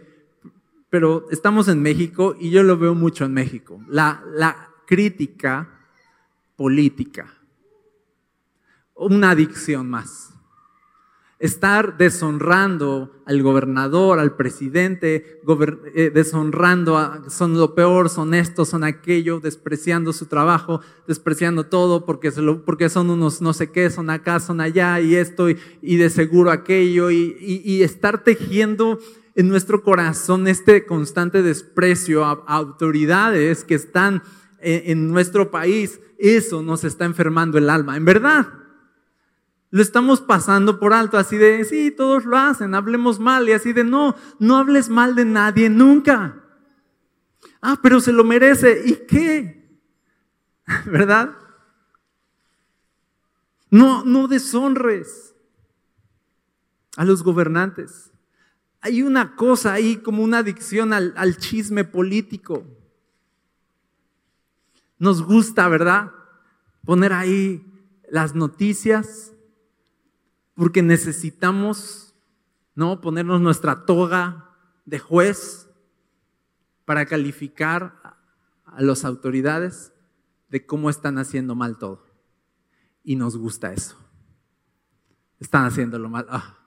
pero estamos en México y yo lo veo mucho en México. La, la crítica política. Una adicción más. Estar deshonrando al gobernador, al presidente, eh, deshonrando, a, son lo peor, son esto, son aquello, despreciando su trabajo, despreciando todo porque, porque son unos no sé qué, son acá, son allá y esto y, de seguro aquello y, estar tejiendo en nuestro corazón este constante desprecio a, autoridades que están en nuestro país eso nos está enfermando el alma. En verdad, lo estamos pasando por alto, así de, sí, todos lo hacen, hablemos mal, y así de, no, no hables mal de nadie nunca. Ah, pero se lo merece, ¿y qué? <laughs> ¿Verdad? No, no deshonres a los gobernantes. Hay una cosa ahí como una adicción al, al chisme político. Nos gusta, ¿verdad? Poner ahí las noticias, porque necesitamos, ¿no? Ponernos nuestra toga de juez para calificar a las autoridades de cómo están haciendo mal todo. Y nos gusta eso. Están haciéndolo mal. Ah,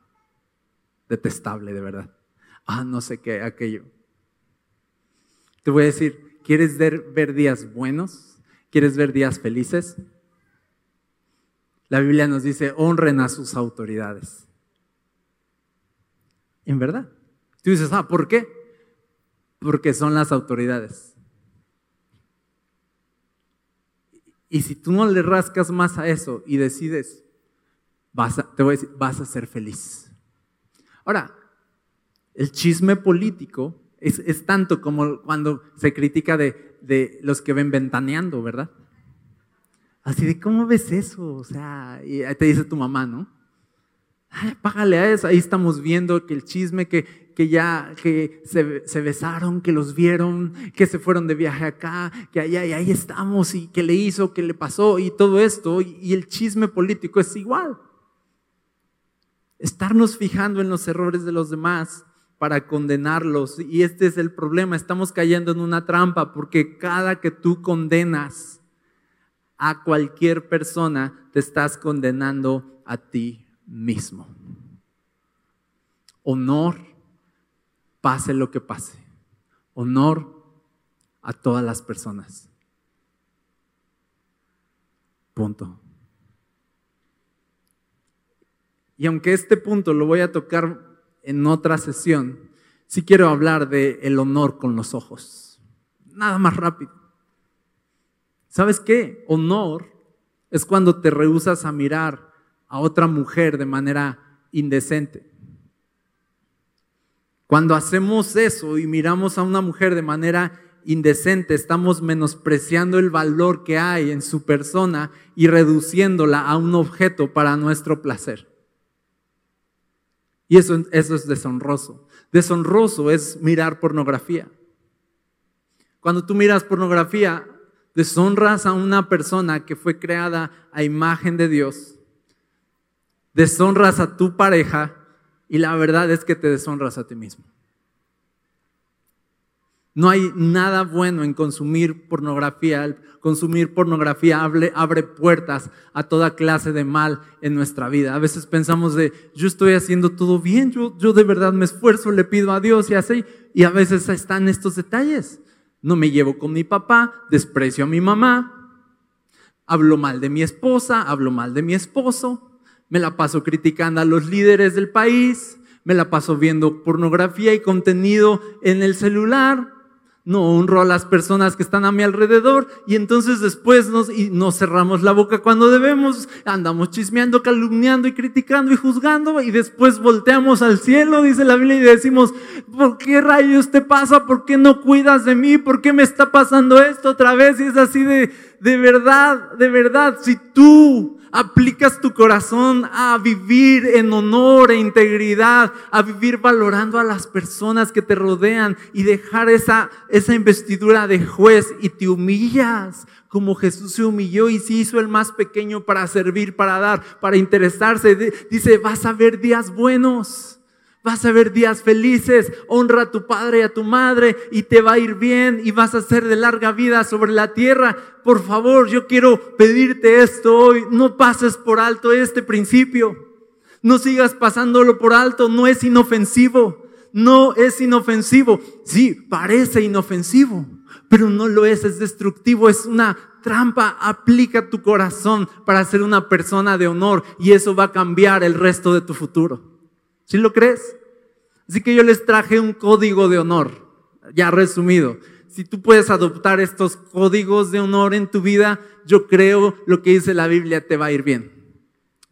detestable, de verdad. Ah, no sé qué, aquello. Te voy a decir, ¿Quieres ver, días buenos? ¿Quieres ver días felices? La Biblia nos dice, honren a sus autoridades. En verdad. Tú dices, ah, ¿por qué? Porque son las autoridades. Y si tú no le rascas más a eso y decides, vas te voy a decir, vas a ser feliz. Ahora, el chisme político es, tanto como cuando se critica de, los que ven ventaneando, ¿verdad? Así de, ¿cómo ves eso? O sea, y te dice tu mamá, ¿no? Págale a eso. Ahí estamos viendo que el chisme, que, que ya que se, besaron, que los vieron, que se fueron de viaje acá, que allá y ahí estamos, y que le hizo, que le pasó, y todo esto. y el chisme político es igual. Estarnos fijando en los errores de los demás para condenarlos. Y este es el problema, estamos cayendo en una trampa porque cada que tú condenas a cualquier persona, te estás condenando a ti mismo. Honor, pase lo que pase. Honor a todas las personas. Punto. Y aunque este punto lo voy a tocar en otra sesión, sí quiero hablar de el honor con los ojos. Nada más rápido. ¿Sabes qué? Honor es cuando te rehusas a mirar a otra mujer de manera indecente. Cuando hacemos eso y miramos a una mujer de manera indecente, estamos menospreciando el valor que hay en su persona y reduciéndola a un objeto para nuestro placer. Y eso, eso es deshonroso. Deshonroso es mirar pornografía. Cuando tú miras pornografía, deshonras a una persona que fue creada a imagen de Dios. Deshonras a tu pareja y la verdad es que te deshonras a ti mismo. No hay nada bueno en consumir pornografía. consumir pornografía abre, puertas a toda clase de mal en nuestra vida. A veces pensamos de, yo estoy haciendo todo bien, yo, yo de verdad me esfuerzo, le pido a Dios y así. Y a veces están estos detalles. No me llevo con mi papá, desprecio a mi mamá, hablo mal de mi esposa, hablo mal de mi esposo, me la paso criticando a los líderes del país, me la paso viendo pornografía y contenido en el celular, no honro a las personas que están a mi alrededor y entonces después nos, y nos cerramos la boca cuando debemos, andamos chismeando, calumniando y criticando y juzgando y después volteamos al cielo, dice la Biblia, y decimos, ¿por qué rayos te pasa? ¿Por qué no cuidas de mí? ¿Por qué me está pasando esto otra vez? Y es así de, de verdad, de verdad, si tú aplicas tu corazón a vivir en honor e integridad, a vivir valorando a las personas que te rodean y dejar esa, esa investidura de juez y te humillas como Jesús se humilló y se hizo el más pequeño para servir, para dar, para interesarse. Dice, vas a ver días buenos. Vas a ver días felices, honra a tu padre y a tu madre y te va a ir bien y vas a ser de larga vida sobre la tierra. Por favor, yo quiero pedirte esto hoy. No pases por alto este principio. No sigas pasándolo por alto. No es inofensivo. No es inofensivo. Sí, parece inofensivo, pero no lo es. Es destructivo. Es una trampa. Aplica tu corazón para ser una persona de honor y eso va a cambiar el resto de tu futuro. ¿Sí lo crees? Así que yo les traje un código de honor, ya resumido. Si tú puedes adoptar estos códigos de honor en tu vida, yo creo lo que dice la Biblia te va a ir bien.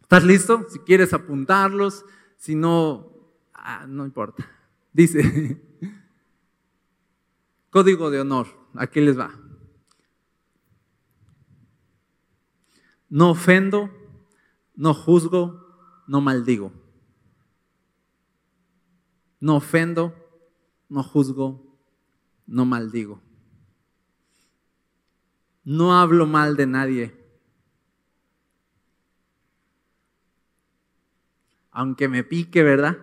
¿Estás listo? Si quieres apuntarlos, si no, ah, no importa. Dice, <laughs> código de honor, aquí les va. No ofendo, no juzgo, no maldigo. No ofendo, no juzgo, no maldigo. No hablo mal de nadie. Aunque me pique, ¿verdad?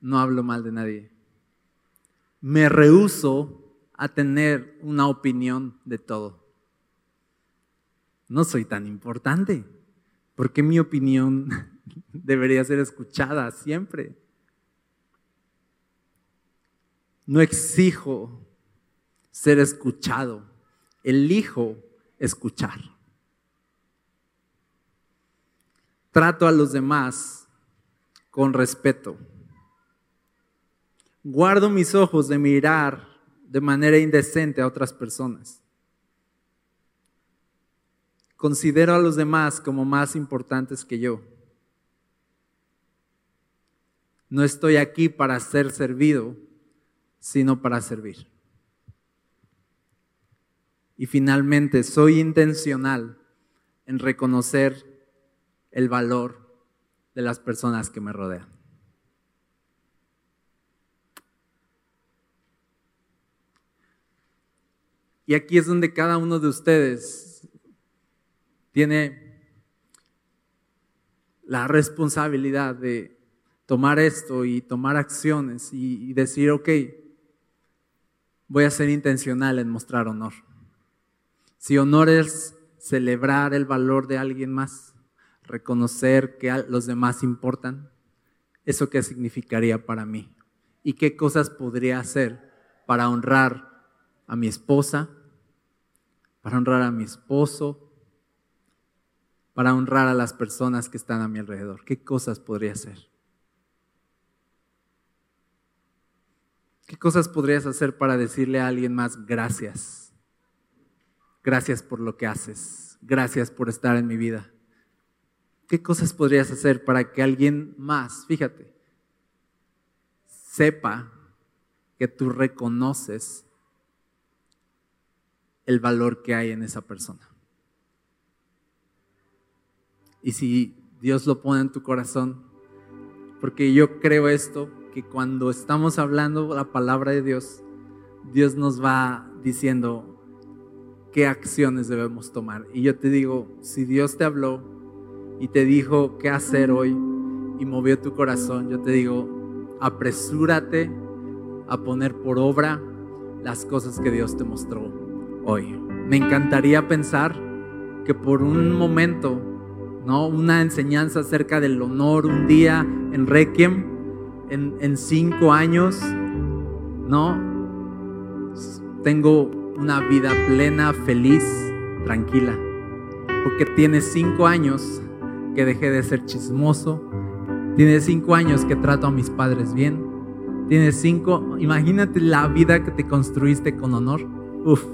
No hablo mal de nadie. Me rehuso a tener una opinión de todo. No soy tan importante. porque mi opinión <laughs> debería ser escuchada siempre? No exijo ser escuchado, elijo escuchar. Trato a los demás con respeto. Guardo mis ojos de mirar de manera indecente a otras personas. Considero a los demás como más importantes que yo. No estoy aquí para ser servido, sino para servir. Y finalmente, soy intencional en reconocer el valor de las personas que me rodean. Y aquí es donde cada uno de ustedes tiene la responsabilidad de tomar esto y tomar acciones y, decir, ok, voy a ser intencional en mostrar honor. Si honor es celebrar el valor de alguien más, reconocer que los demás importan, ¿eso qué significaría para mí? ¿Y qué cosas podría hacer para honrar a mi esposa, para honrar a mi esposo, para honrar a las personas que están a mi alrededor? ¿Qué cosas podría hacer? ¿Qué cosas podrías hacer para decirle a alguien más gracias? Gracias por lo que haces. Gracias por estar en mi vida. ¿Qué cosas podrías hacer para que alguien más, fíjate, sepa que tú reconoces el valor que hay en esa persona. Y si Dios lo pone en tu corazón, porque yo creo esto, que cuando estamos hablando la palabra de Dios, Dios nos va diciendo qué acciones debemos tomar. Y yo te digo, si Dios te habló y te dijo qué hacer hoy y movió tu corazón, yo te digo, apresúrate a poner por obra las cosas que Dios te mostró hoy. Me encantaría pensar que por un momento, ¿no? Una enseñanza acerca del honor un día en Requiem, en, cinco años, ¿no? Tengo una vida plena, feliz, tranquila. Porque tiene cinco años que dejé de ser chismoso. Tiene cinco años que trato a mis padres bien. Tiene cinco, imagínate la vida que te construiste con honor. Uf.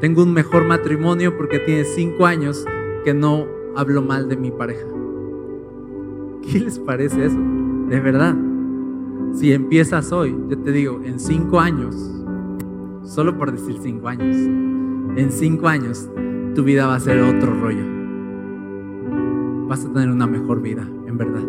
Tengo un mejor matrimonio porque tiene cinco años que no hablo mal de mi pareja. ¿Qué les parece eso? De verdad. Si empiezas hoy, yo te digo, en cinco años, solo por decir cinco años, en cinco años tu vida va a ser otro rollo. Vas a tener una mejor vida, en verdad.